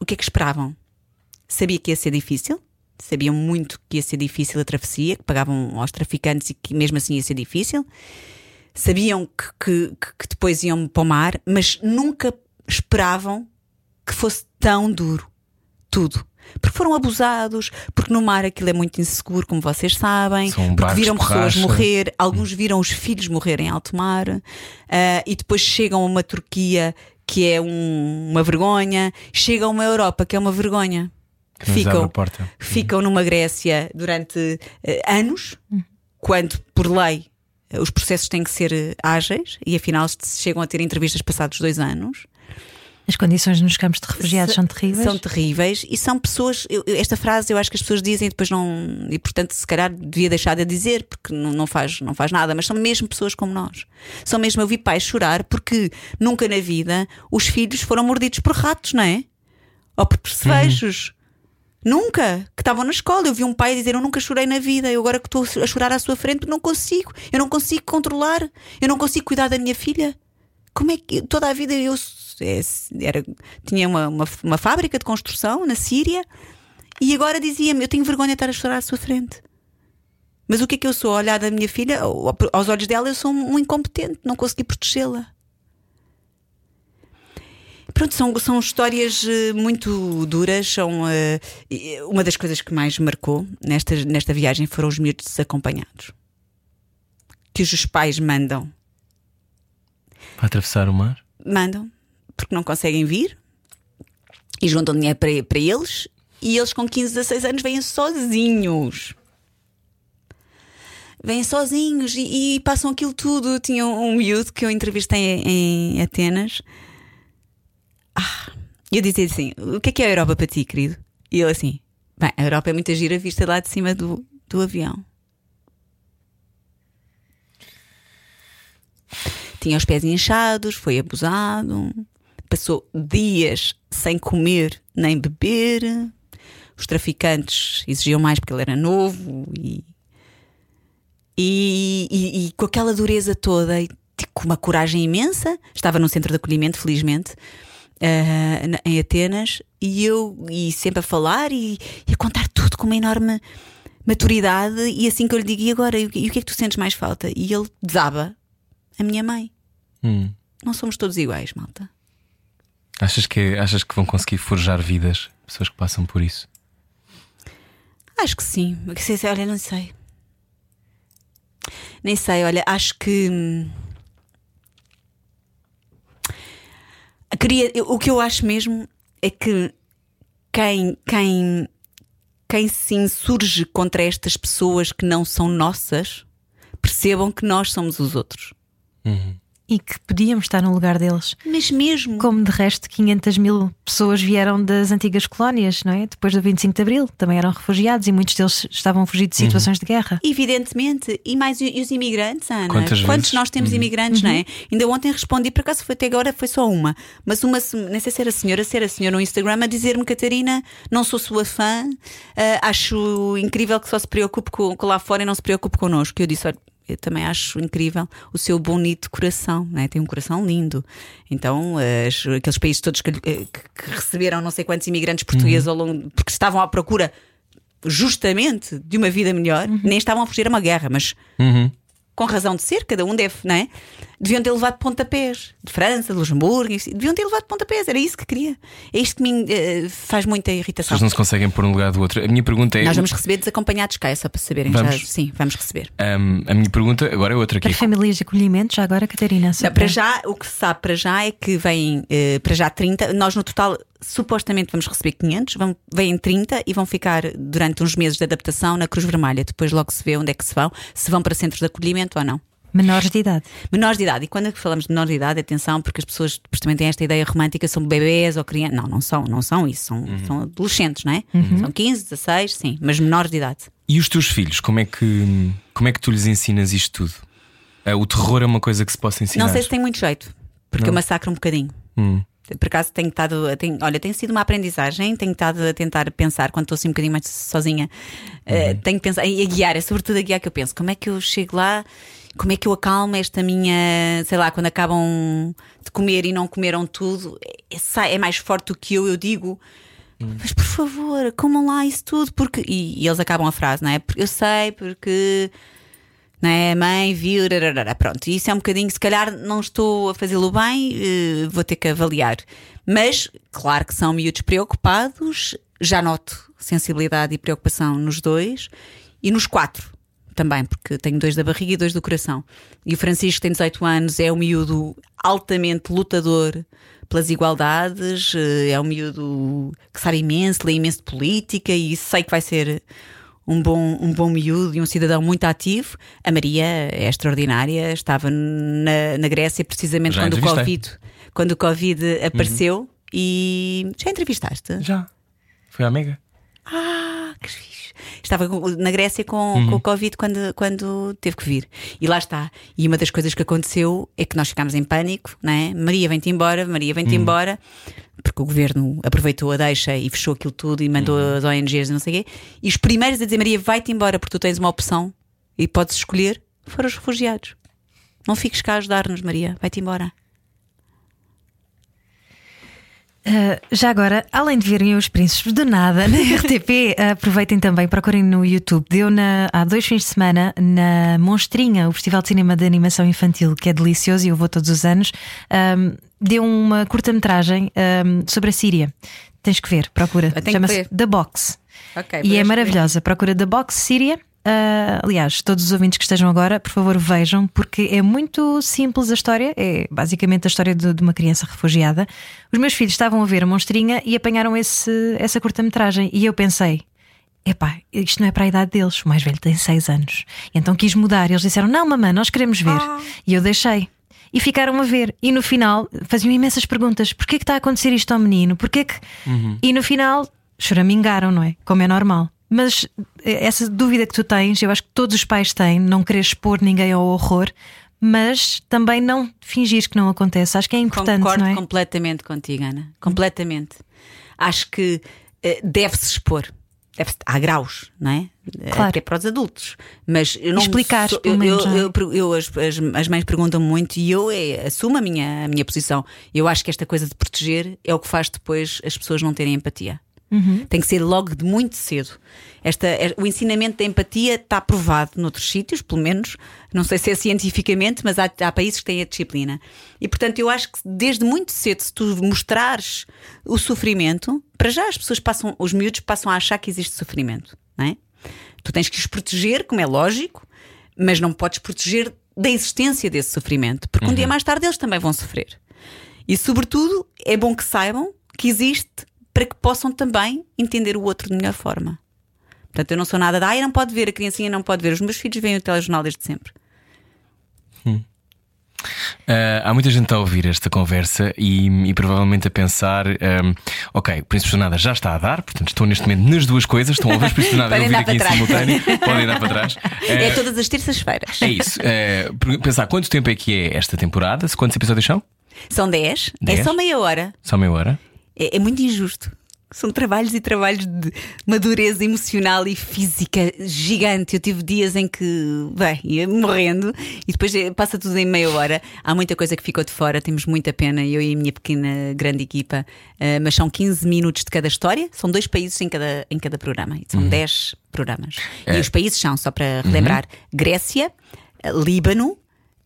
o que é que esperavam? Sabia que ia ser difícil? Sabiam muito que ia ser difícil a travessia, que pagavam aos traficantes e que mesmo assim ia ser difícil? Sabiam que, que- que- depois iam para o mar, mas nunca esperavam que fosse tão duro. Tudo. Porque foram abusados, porque no mar aquilo é muito inseguro, como vocês sabem, São porque viram pessoas morrer, alguns viram os filhos morrer em alto mar, ah, e depois chegam a uma Turquia que é um- uma vergonha, chegam a uma Europa que é uma vergonha. Que Ficam, ficam numa Grécia durante eh, anos, quando, por lei, os processos têm que ser eh, ágeis e afinal se chegam a ter entrevistas passados dois anos. As condições nos campos de refugiados são terríveis. São terríveis e são pessoas. eu- esta frase eu acho que as pessoas dizem e depois não. E portanto, se calhar devia deixar de dizer porque não, não, faz, não faz nada, mas são mesmo pessoas como nós. São mesmo. Eu vi pais chorar porque nunca na vida os filhos foram mordidos por ratos, não é? Ou por percevejos. Nunca, que estavam na escola. Eu vi um pai dizer: Eu nunca chorei na vida, eu agora que estou a chorar à sua frente, não consigo. Eu não consigo controlar, eu não consigo cuidar da minha filha. Como é que toda a vida eu é, era, tinha uma, uma, uma fábrica de construção na Síria e agora dizia-me: Eu tenho vergonha de estar a chorar à sua frente. Mas o que é que eu sou? Olhar da minha filha, ao- aos olhos dela, eu sou um incompetente, não consegui protegê-la. Pronto, são, são histórias eh, muito duras. São, e uma das coisas que mais marcou nesta, nesta viagem foram os miúdos desacompanhados. Que os pais mandam Para atravessar o mar? mandam, porque não conseguem vir e juntam dinheiro para, para eles e eles com 15, 16 anos vêm sozinhos. Vêm sozinhos e, e passam aquilo tudo. Tinha um miúdo que eu entrevistei em, em Atenas. Ah, eu dizia assim: O que é que é a Europa para ti, querido? E ele assim: Bem, a Europa é muita gira vista lá de cima do, do avião. Tinha os pés inchados, foi abusado, passou dias sem comer nem beber. Os traficantes exigiam mais porque ele era novo e, e, e- e com aquela dureza toda e com uma coragem imensa. Estava num centro de acolhimento, felizmente, na- em Atenas, e eu e sempre a falar e, e a contar tudo com uma enorme maturidade. E assim que eu lhe digo, e agora? E o que é que tu sentes mais falta? E ele desaba a minha mãe. Hum. Não somos todos iguais, malta. Achas, que, achas que vão conseguir forjar vidas? Pessoas que passam por isso? Acho que sim. Olha, não sei. Nem sei, olha, acho que. Queria, o que eu acho mesmo é que quem, quem quem se insurge contra estas pessoas que não são nossas, percebam que nós somos os outros. E que podíamos estar no lugar deles. Mas mesmo. Como de resto, 500 mil pessoas vieram das antigas colónias, não é? Depois do 25 de Abril, também eram refugiados e muitos deles estavam a fugir de situações de guerra. Evidentemente, e mais e os imigrantes, Ana? Quantas Quantos vezes? nós temos imigrantes, não é? Ainda ontem respondi, por acaso foi até agora, foi só uma, mas uma, se- nem sei se era a senhora, se era a senhora no Instagram, a dizer-me, Catarina, não sou sua fã, ah, acho incrível que só se preocupe com, com lá fora e não se preocupe connosco. E eu disse, olha. Eu também acho incrível o seu bonito coração, não é? tem um coração lindo. Então, as- aqueles países todos que, que- que receberam não sei quantos imigrantes portugueses ao longo, porque estavam à procura justamente de uma vida melhor, nem estavam a fugir a uma guerra, mas com razão de ser, cada um deve, não é? Deviam ter levado pontapés de França, de Luxemburgo, deviam ter levado pontapés, era isso que queria. É isto que me eh, faz muita As irritação. pessoas não se conseguem pôr um lugar do outro. A minha pergunta é. Nós vamos receber desacompanhados cá, é só para saberem. Vamos? Já, sim, vamos receber. Ahm, a minha pergunta agora é outra aqui. Para famílias de acolhimento, já agora, Catarina. Não, para já, o que se sabe para já é que vêm eh, para já 30. Nós, no total, supostamente vamos receber 500, vão, vêm 30 e vão ficar durante uns meses de adaptação na Cruz Vermelha. Depois logo se vê onde é que se vão, se vão para centros de acolhimento ou não. Menores de idade. Menores de idade, e quando é que falamos de menor de idade, atenção, porque as pessoas depois também têm esta ideia romântica, são bebês ou crianças. Não, não são, não são isso, são, são adolescentes, não é? São 15, 16, sim, mas menores de idade. E os teus filhos, como é que, como é que tu lhes ensinas isto tudo? Ah, o terror é uma coisa que se possa ensinar. Não sei se tem muito jeito, porque eu massacro um bocadinho. Hum. Por acaso tenho estado, tenho, olha, tem sido uma aprendizagem, tenho estado a tentar pensar quando estou assim um bocadinho mais sozinha, eh, tenho que pensar, e a guiar, é sobretudo a guiar que eu penso, como é que eu chego lá, como é que eu acalmo esta minha, sei lá, quando acabam de comer e não comeram tudo, é, sai- é mais forte do que eu, eu digo. Mas por favor, comam lá isso tudo, porque. E, e eles acabam a frase, não é? Eu sei, porque é? A mãe viu, rararara. pronto. E isso é um bocadinho, se calhar não estou a fazê-lo bem, eh, vou ter que avaliar. Mas, claro que são miúdos preocupados, já noto sensibilidade e preocupação nos dois e nos quatro também, porque tenho dois da barriga e dois do coração. E o Francisco tem 18 anos, é um miúdo altamente lutador pelas igualdades, eh, é um miúdo que sabe imenso, lê imenso de política e sei que vai ser um bom, um bom miúdo e um cidadão muito ativo. A Maria é extraordinária, estava na, na Grécia precisamente Já quando o. COVID, quando o Covid apareceu e já entrevistaste? Já. Foi a Mega. Ah, que fixe. Estava na Grécia com, com o Covid quando, quando teve que vir. E lá está. E uma das coisas que aconteceu é que nós ficámos em pânico, não é? Maria vem-te embora, Maria vem-te embora, porque o governo aproveitou a deixa e fechou aquilo tudo e mandou as ONGs e não sei o quê. E os primeiros a dizer, Maria, vai-te embora porque tu tens uma opção e podes escolher, foram os refugiados. Não fiques cá a ajudar-nos, Maria, vai-te embora. Uh, já agora, além de verem os príncipes do nada na RTP, aproveitem também, procurem no YouTube. Deu na, há dois fins de semana na Monstrinha, o Festival de Cinema de Animação Infantil, que é delicioso e eu vou todos os anos. Um, deu uma curta-metragem um, sobre a Síria. Tens que ver, procura. Chama-se ver. The Box. Ok, E é maravilhosa. Procura The Box Síria. Ah, aliás, todos os ouvintes que estejam agora, por favor, vejam, porque é muito simples a história. É basicamente a história de, de uma criança refugiada. Os meus filhos estavam a ver a monstrinha e apanharam esse, essa curta-metragem. E eu pensei. Epá, isto não é para a idade deles. O mais velho tem 6 anos. E então quis mudar. Eles disseram: Não, mamãe, nós queremos ver. E eu deixei. E ficaram a ver. E no final faziam imensas perguntas: Porquê que está a acontecer isto ao menino? Porquê que. E no final choramingaram, não é? Como é normal. Mas eh, essa dúvida que tu tens, eu acho que todos os pais têm, não querer expor ninguém ao horror, mas também não fingir que não acontece. Acho que é importante, Concordo é? completamente contigo, Ana. Completamente. Acho que eh, deve-se expor. Deve há graus, não é? Eh, Claro. Até para os adultos. Mas eu não Explicar, sou- eu, menos, eu, é? eu, eu- as, as, as mães perguntam muito e eu eh, assumo a minha, a minha posição. Eu acho que esta coisa de proteger é o que faz depois as pessoas não terem empatia. Uhum. Tem que ser logo de muito cedo. Esta, é- o ensinamento da empatia está provado noutros sítios, pelo menos. Não sei se é cientificamente, mas há, há países que têm a disciplina. E portanto, eu acho que desde muito cedo, se tu mostrares o sofrimento, para já as pessoas passam, os miúdos passam a achar que existe sofrimento, não é? Tu tens que os proteger, como é lógico, mas não podes proteger da existência desse sofrimento, porque um dia mais tarde eles também vão sofrer. E, sobretudo, é bom que saibam que existe para que possam também entender o outro de melhor forma. Portanto, eu não sou nada da. Ai, não pode ver, a criancinha não pode ver. Os meus filhos veem o telejornal desde sempre. Uh, há muita gente a ouvir esta conversa e, e provavelmente a pensar: um, ok, o Príncipe de Nada já está a dar, portanto estou neste momento nas duas coisas, estão a ouvir o Príncipe de Nada e ouvir aqui em trás. simultâneo, podem dar para trás. É Uh, todas as terças-feiras. é isso. Uh, pensar quanto tempo é que é esta temporada? Quantos episódios são? São 10, Dez? é só meia hora. Só meia hora? É, é muito injusto. São trabalhos e trabalhos de madureza emocional e física gigante. Eu tive dias em que, bem, ia morrendo e depois eh, passa tudo em meia hora. Há muita coisa que ficou de fora, temos muita pena, eu e a minha pequena grande equipa. eh, mas são 15 minutos de cada história, são dois países em cada, em cada programa. São 10 programas. E os países são, só para relembrar, Grécia, eh, Líbano,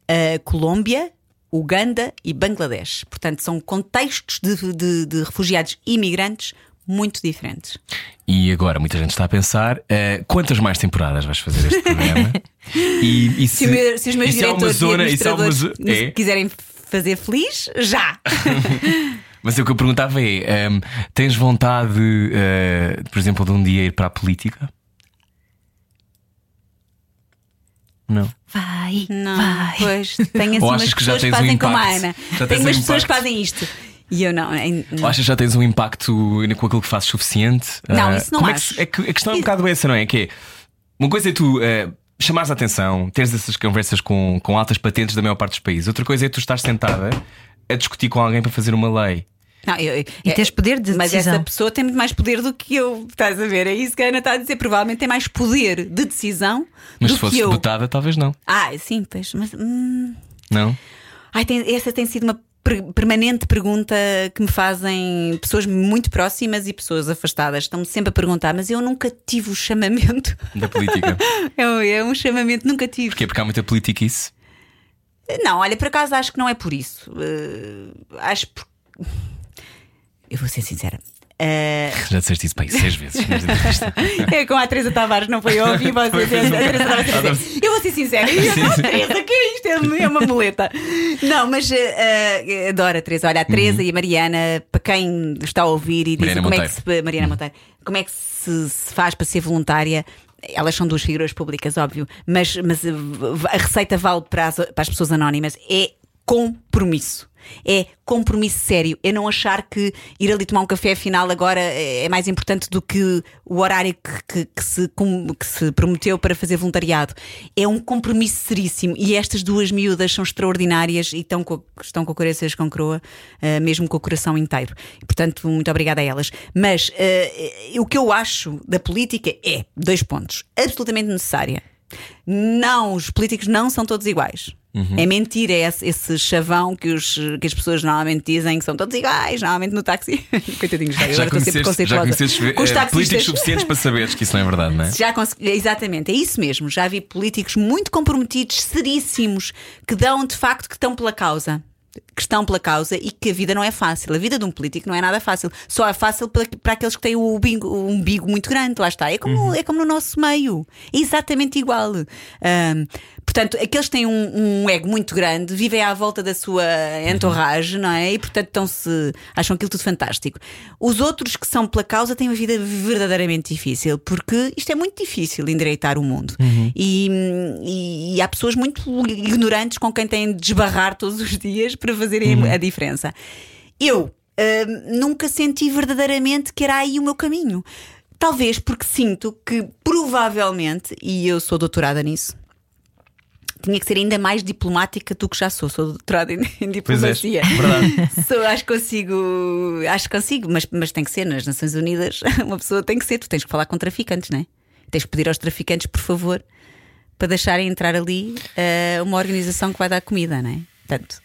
a Colômbia, Uganda e Bangladesh. Portanto, são contextos de, de- de refugiados e imigrantes muito diferentes. E agora muita gente está a pensar: uh, quantas mais temporadas vais fazer este programa? e, e Se, o meu- se os meus se uma diretores zona, e e se administradores é? quiserem fazer feliz, já! Mas o que eu perguntava é: um, tens vontade, uh, por exemplo, de um dia ir para a política? Não. Vai, Não, vai. pois tenho assim umas pessoas que tens um fazem como a? Ana. Tenho um umas pessoas que fazem isto. E eu não. Ou achas que já tens um impacto com aquilo que fazes suficiente? Não, Ah, isso não como É, acho. é que a questão é um bocado essa, não é? Que é uma coisa é tu ah, chamares a atenção, teres essas conversas com, com altas patentes da maior parte dos países. Outra coisa é tu estar sentada a discutir com alguém para fazer uma lei. Não, eu- eu- E tens poder de Mas decisão. essa pessoa tem muito mais poder do que eu. Estás a ver? É isso que a Ana está a dizer. Provavelmente tem mais poder de decisão Mas do se fosse que eu. deputada, talvez não. Ah, sim, pois. Mas. hum, Não? Ai, tem- essa tem sido uma per- permanente pergunta que me fazem pessoas muito próximas e pessoas afastadas. Estão-me sempre a perguntar, mas eu nunca tive o chamamento. Da política. É um, é um chamamento, nunca tive. Porquê? Porque há muita política isso. Não, olha, por acaso acho que não é por isso. Eh, acho por... Eu vou ser sincera. Eh, Já disseste isso para aí seis vezes. é com a Teresa Tavares, não foi eu ouvi você. A Teresa Tavares a dizer, Eu vou ser sincera. E eu, "Oh, Teresa, que é isto? É uma muleta. Não, mas eh, adoro a Teresa. Olha, a Teresa e a Mariana, para quem está a ouvir e diz como é que se. Mariana Monteiro, como é que se, se faz para ser voluntária? Elas são duas figuras públicas, óbvio, mas, mas a receita vale para as, para as pessoas anónimas. É compromisso. É compromisso sério. É não achar que ir ali tomar um café afinal agora é mais importante do que o horário que, que- que se, com- que se prometeu para fazer voluntariado. É um compromisso seríssimo. E estas duas miúdas são extraordinárias e estão com, estão com corações com croa, eh, mesmo com o coração inteiro. Portanto, muito obrigada a elas. Mas eh, o que eu acho da política é, dois pontos, absolutamente necessária. Não, os políticos não são todos iguais. Uhum. É mentira esse, esse chavão que, os, que as pessoas normalmente dizem que são todos iguais, normalmente no táxi. Coitadinhos, já, Já agora estou sempre já os eh, políticos suficientes para saberes que isso não é verdade, não é? Já exatamente, é isso mesmo. Já vi políticos muito comprometidos, seríssimos, que dão de facto que estão pela causa. Que estão pela causa e que a vida não é fácil. A vida de um político não é nada fácil. Só é fácil para, para aqueles que têm o umbigo, o umbigo muito grande. Lá está. É como, é como no nosso meio. É exatamente igual. Ahm, portanto, aqueles que têm um, um ego muito grande vivem à volta da sua entourage, não é? E portanto estão-se. acham aquilo tudo fantástico. Os outros que são pela causa têm uma vida verdadeiramente difícil, porque isto é muito difícil endireitar o mundo. E, e- e há pessoas muito ignorantes com quem têm de desbarrar todos os dias para fazerem a diferença. Eu hum, nunca senti verdadeiramente que era aí o meu caminho. Talvez porque sinto que provavelmente, e eu sou doutorada nisso, tinha que ser ainda mais diplomática do que já sou. Sou doutorada em, diplomacia. verdade. Sou, acho que consigo, acho que consigo, mas, mas tem que ser nas Nações Unidas. Uma pessoa tem que ser, tu tens que falar com traficantes, não é? Tens que pedir aos traficantes, por favor, para deixarem entrar ali eh, uma organização que vai dar comida, não é? Portanto,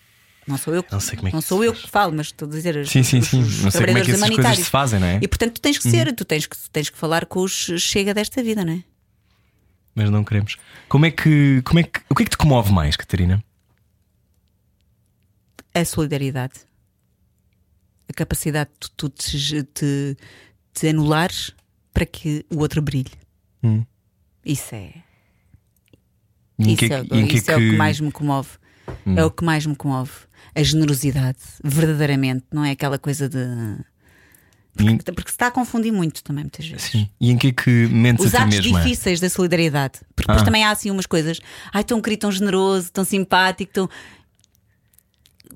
não sou eu que, Não sei como é que não sou eu faz. que falo, mas estou a dizer os, Sim, sim, sim. os Não sei como é que essas coisas se fazem, não é? E portanto tu tens que ser, tu tens que, tens que falar com os chega desta vida, não é? Mas não queremos. Como é que. Como é que o que é que te comove mais, Catarina? a solidariedade. A capacidade de tu te, te, te anulares para que o outro brilhe. Hum. Isso é. Em Isso, que é, em isso é o que mais me comove. Hum. É o que mais me comove. A generosidade, verdadeiramente. Não é aquela coisa de. E, Porque se está a confundir muito também, muitas vezes. sim. E em que é que mentes Os a atos mesma? difíceis da solidariedade. Porque depois Ah. também há assim umas coisas. Ai, tão querido, tão generoso, tão simpático, tão.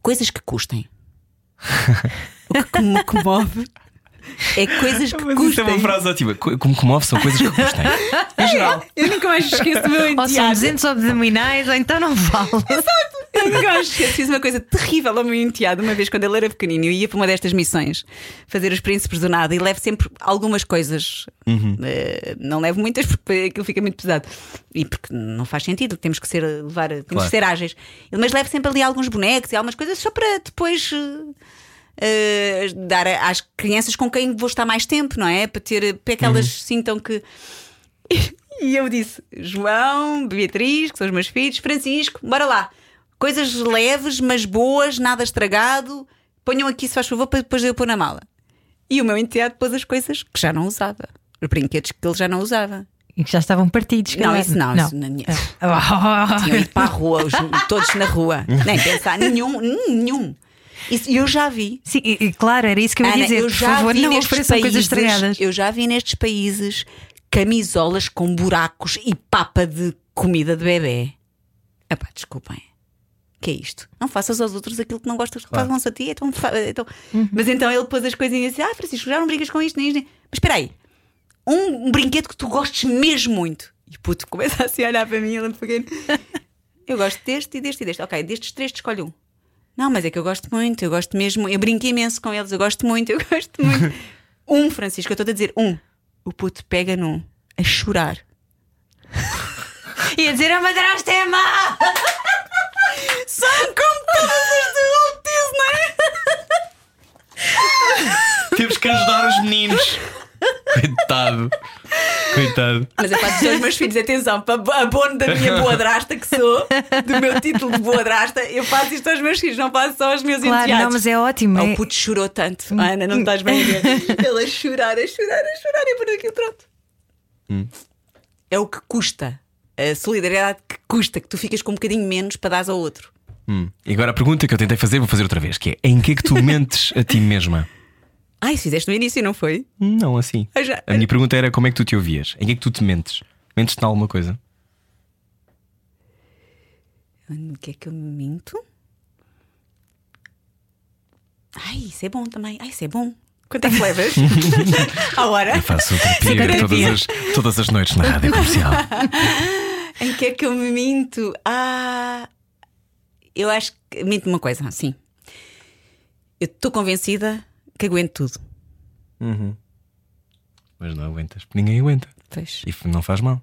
Coisas que custem. o que me comove é coisas que Mas isso é custem. uma frase ótima. Co- Como comove são coisas que custem. Em geral. Eu nunca mais esqueço do meu Ou são enteado. 200 abdominais, ou então não vale. Eu nunca mais esqueço. Fiz uma coisa terrível ao meu enteado uma vez quando ele era pequenino. Eu ia para uma destas missões fazer os príncipes do nada e levo sempre algumas coisas. Eh, não levo muitas porque aquilo fica muito pesado. E porque não faz sentido, temos que ser levar, temos Claro. que ser ágeis. Mas levo sempre ali alguns bonecos e algumas coisas só para depois. eh, eh, dar às crianças com quem vou estar mais tempo, não é? Para, ter, para que elas sintam que. E eu disse: João, Beatriz, que são os meus filhos, Francisco, bora lá. Coisas leves, mas boas, nada estragado. Ponham aqui, se faz favor, para depois eu pôr na mala. E o meu enteado pôs as coisas que já não usava. Os brinquedos que ele já não usava. E que já estavam partidos. Não, isso não. Isso na minha... Oh. Tinham ido para a rua, os- todos na rua. Nem pensar, nenhum, nenhum. Isso eu já vi. Sim, e- e claro, era isso que eu ia Ana, dizer. eu Por já favor, vi não nestes ofereçam coisas países- estragadas. Eu já vi nestes países camisolas com buracos e papa de comida de bebê. Epá, desculpem. Que é isto? Não faças aos outros aquilo que não gostas que façam-se a ti. Então, então- Uhum. Mas então ele pôs as coisinhas assim: Ah, Francisco, já não brigas com isto, nem isto. nem-" Mas espera aí, um, um brinquedo que tu gostes mesmo muito. E puto começa assim a olhar para mim, ele é pequeno. Eu gosto deste e deste e deste. Ok, destes três te escolho um. Não, mas é que eu gosto muito, eu gosto mesmo, eu brinco imenso com eles, eu gosto muito, eu gosto muito. um, Francisco, eu estou a dizer um. O puto pega num a chorar. Ia dizer a madrasta é má! São como todas as do Walt Disney! Temos que ajudar os meninos. Coitado. Coitado. Mas é para dizer aos meus filhos, atenção, para abono da minha boa drasta que sou, do meu título de boa drasta, eu faço isto aos meus filhos, não faço só aos meus Claro, enteados. não, mas é ótimo. Oh, é- o puto chorou tanto. Ana, não estás bem a ver. Ele a chorar, a chorar, a chorar e por aquilo pronto. É o que custa. A solidariedade que custa, que tu ficas com um bocadinho menos para dar ao outro. Hum. E agora a pergunta que eu tentei fazer, vou fazer outra vez: que é em que é que tu mentes a ti mesma? Ai, se fizeste no início, não foi? Não, assim. Já- A minha pergunta era como é que tu te ouvias? Em que é que tu te mentes? Mentes-te em alguma coisa? O que é que eu me minto? Ai, isso é bom também. Ai, isso é bom. Quanto é que levas? A hora? Eu faço terapia todas as, todas as noites na rádio comercial. Em que é que eu me minto? Ah, eu acho que. Minto uma coisa, sim. Eu estou convencida que aguento tudo. Mas não aguentas, porque ninguém aguenta. Pois, E não faz mal.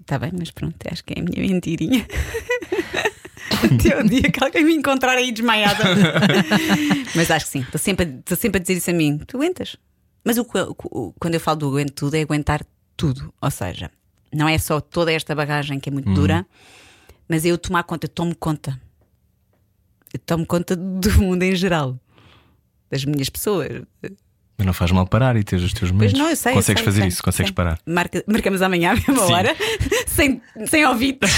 está bem, mas pronto, acho que é a minha mentirinha. Até o dia que alguém me encontrar aí desmaiada. mas acho que sim, estou sempre, a- estou sempre a dizer isso a mim. Tu aguentas. Mas o, o- o- quando eu falo do aguento tudo, é aguentar tudo. Ou seja, não é só toda esta bagagem que é muito dura, mas eu tomar conta, eu tomo conta. Eu tomo conta do mundo em geral. Das minhas pessoas. Mas não faz mal parar e ter os teus momentos. não, eu sei, eu Consegues sei, fazer sei, isso, consegues sei. parar. Marca- marcamos amanhã à mesma Sim. hora, sem, sem ouvidos.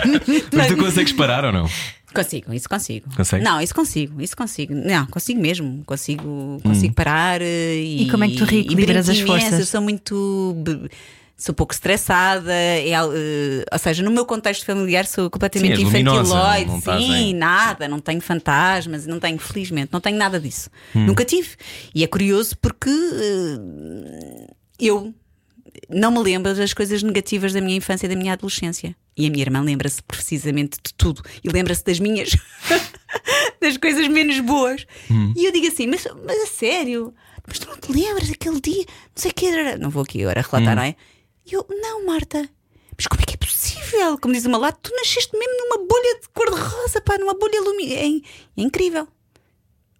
Mas tu consegues parar ou não? Consigo, isso consigo. Consegues? Não, isso consigo, isso consigo. Não, consigo mesmo. Consigo, consigo parar eh, e. E como é que tu e reequilibras as forças? Eu sou muito. Sou pouco estressada, é eh, ou seja, no meu contexto familiar sou completamente Sim, infantiloide. não Sim, nada, não tenho fantasmas, não tenho, felizmente, não tenho nada disso. Hum. Nunca tive. E é curioso porque eh, eu não me lembro das coisas negativas da minha infância e da minha adolescência. E a minha irmã lembra-se precisamente de tudo. E lembra-se das minhas. das coisas menos boas. E eu digo assim: mas, mas a sério? Mas tu não te lembras daquele dia? Não sei o que era. Não vou aqui agora relatar, não é? E eu: não, Marta. Mas como é que é possível? Como diz uma lá, tu nasceste mesmo numa bolha de cor-de-rosa, pá, numa bolha luminosa. É, é incrível.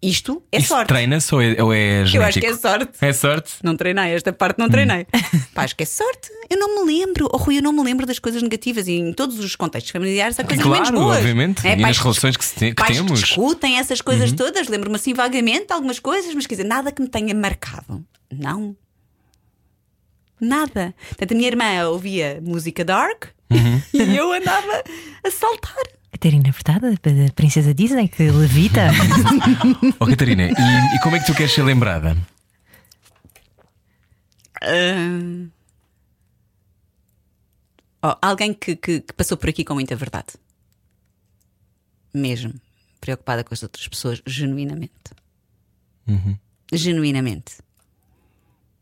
Isto é Isso sorte. treina-se ou é, ou é genético? Eu acho que é sorte. É sorte? Não treinei, esta parte não treinei. Pá, acho que é sorte. Eu não me lembro, oh, Rui, eu não me lembro das coisas negativas e em todos os contextos familiares há coisas Claro, menos boas. obviamente. É, E nas pais relações que se tem- que pais temos. discutem essas coisas todas. Lembro-me assim vagamente algumas coisas, mas quer dizer, nada que me tenha marcado. Não. Nada. Portanto, a minha irmã ouvia música dark e eu andava a saltar. Catarina Furtada, da Princesa Disney, que levita. Oh, Catarina, e, e como é que tu queres ser lembrada? Ah, oh, alguém que, que- que passou por aqui com muita verdade. Mesmo. Preocupada com as outras pessoas, genuinamente. Genuinamente.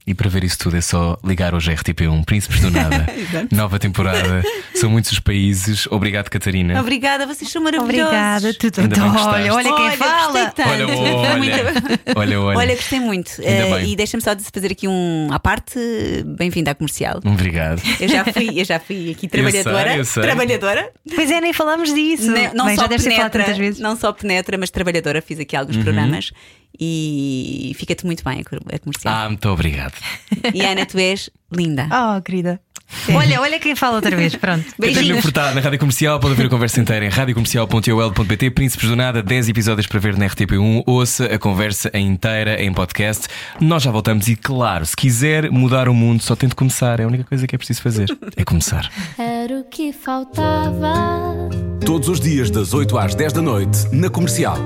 E para ver isso tudo é só ligar hoje a RTP1 Príncipes do Nada. Nova temporada. São muitos os países. Obrigado, Catarina. Obrigada, vocês são maravilhosos. Obrigada, tu, tu, Ainda bem que olha, olha quem Olha, fala. Olha, olha, muito- olha, olha. Olha, gostei muito. Bem. e deixa-me só de fazer aqui um à parte. Bem-vinda à comercial. Obrigado. Eu já fui, eu já fui aqui trabalhadora. sei, eu sei. Trabalhadora. Pois é, nem falamos disso. Ne- Não, Bem, só penetra, vezes. não só penetra, mas trabalhadora. Fiz aqui Uhum. alguns programas e fica-te muito bem a co- a comercial. Ah, muito obrigado. E Ana, tu és linda. Oh, querida. Olha, olha quem fala outra vez. Pronto. Beijinhos. Furtado na Rádio Comercial. Pode ouvir a conversa inteira em radiocomercial.ol.pt. Príncipes do Nada, 10 episódios para ver na RTP1. Ouça a conversa inteira em podcast. Nós já voltamos e, claro, se quiser mudar o mundo, só tente começar. É a única coisa que é preciso fazer. É começar. Era o que faltava. Todos os dias, das 8 às 10 da noite, na comercial.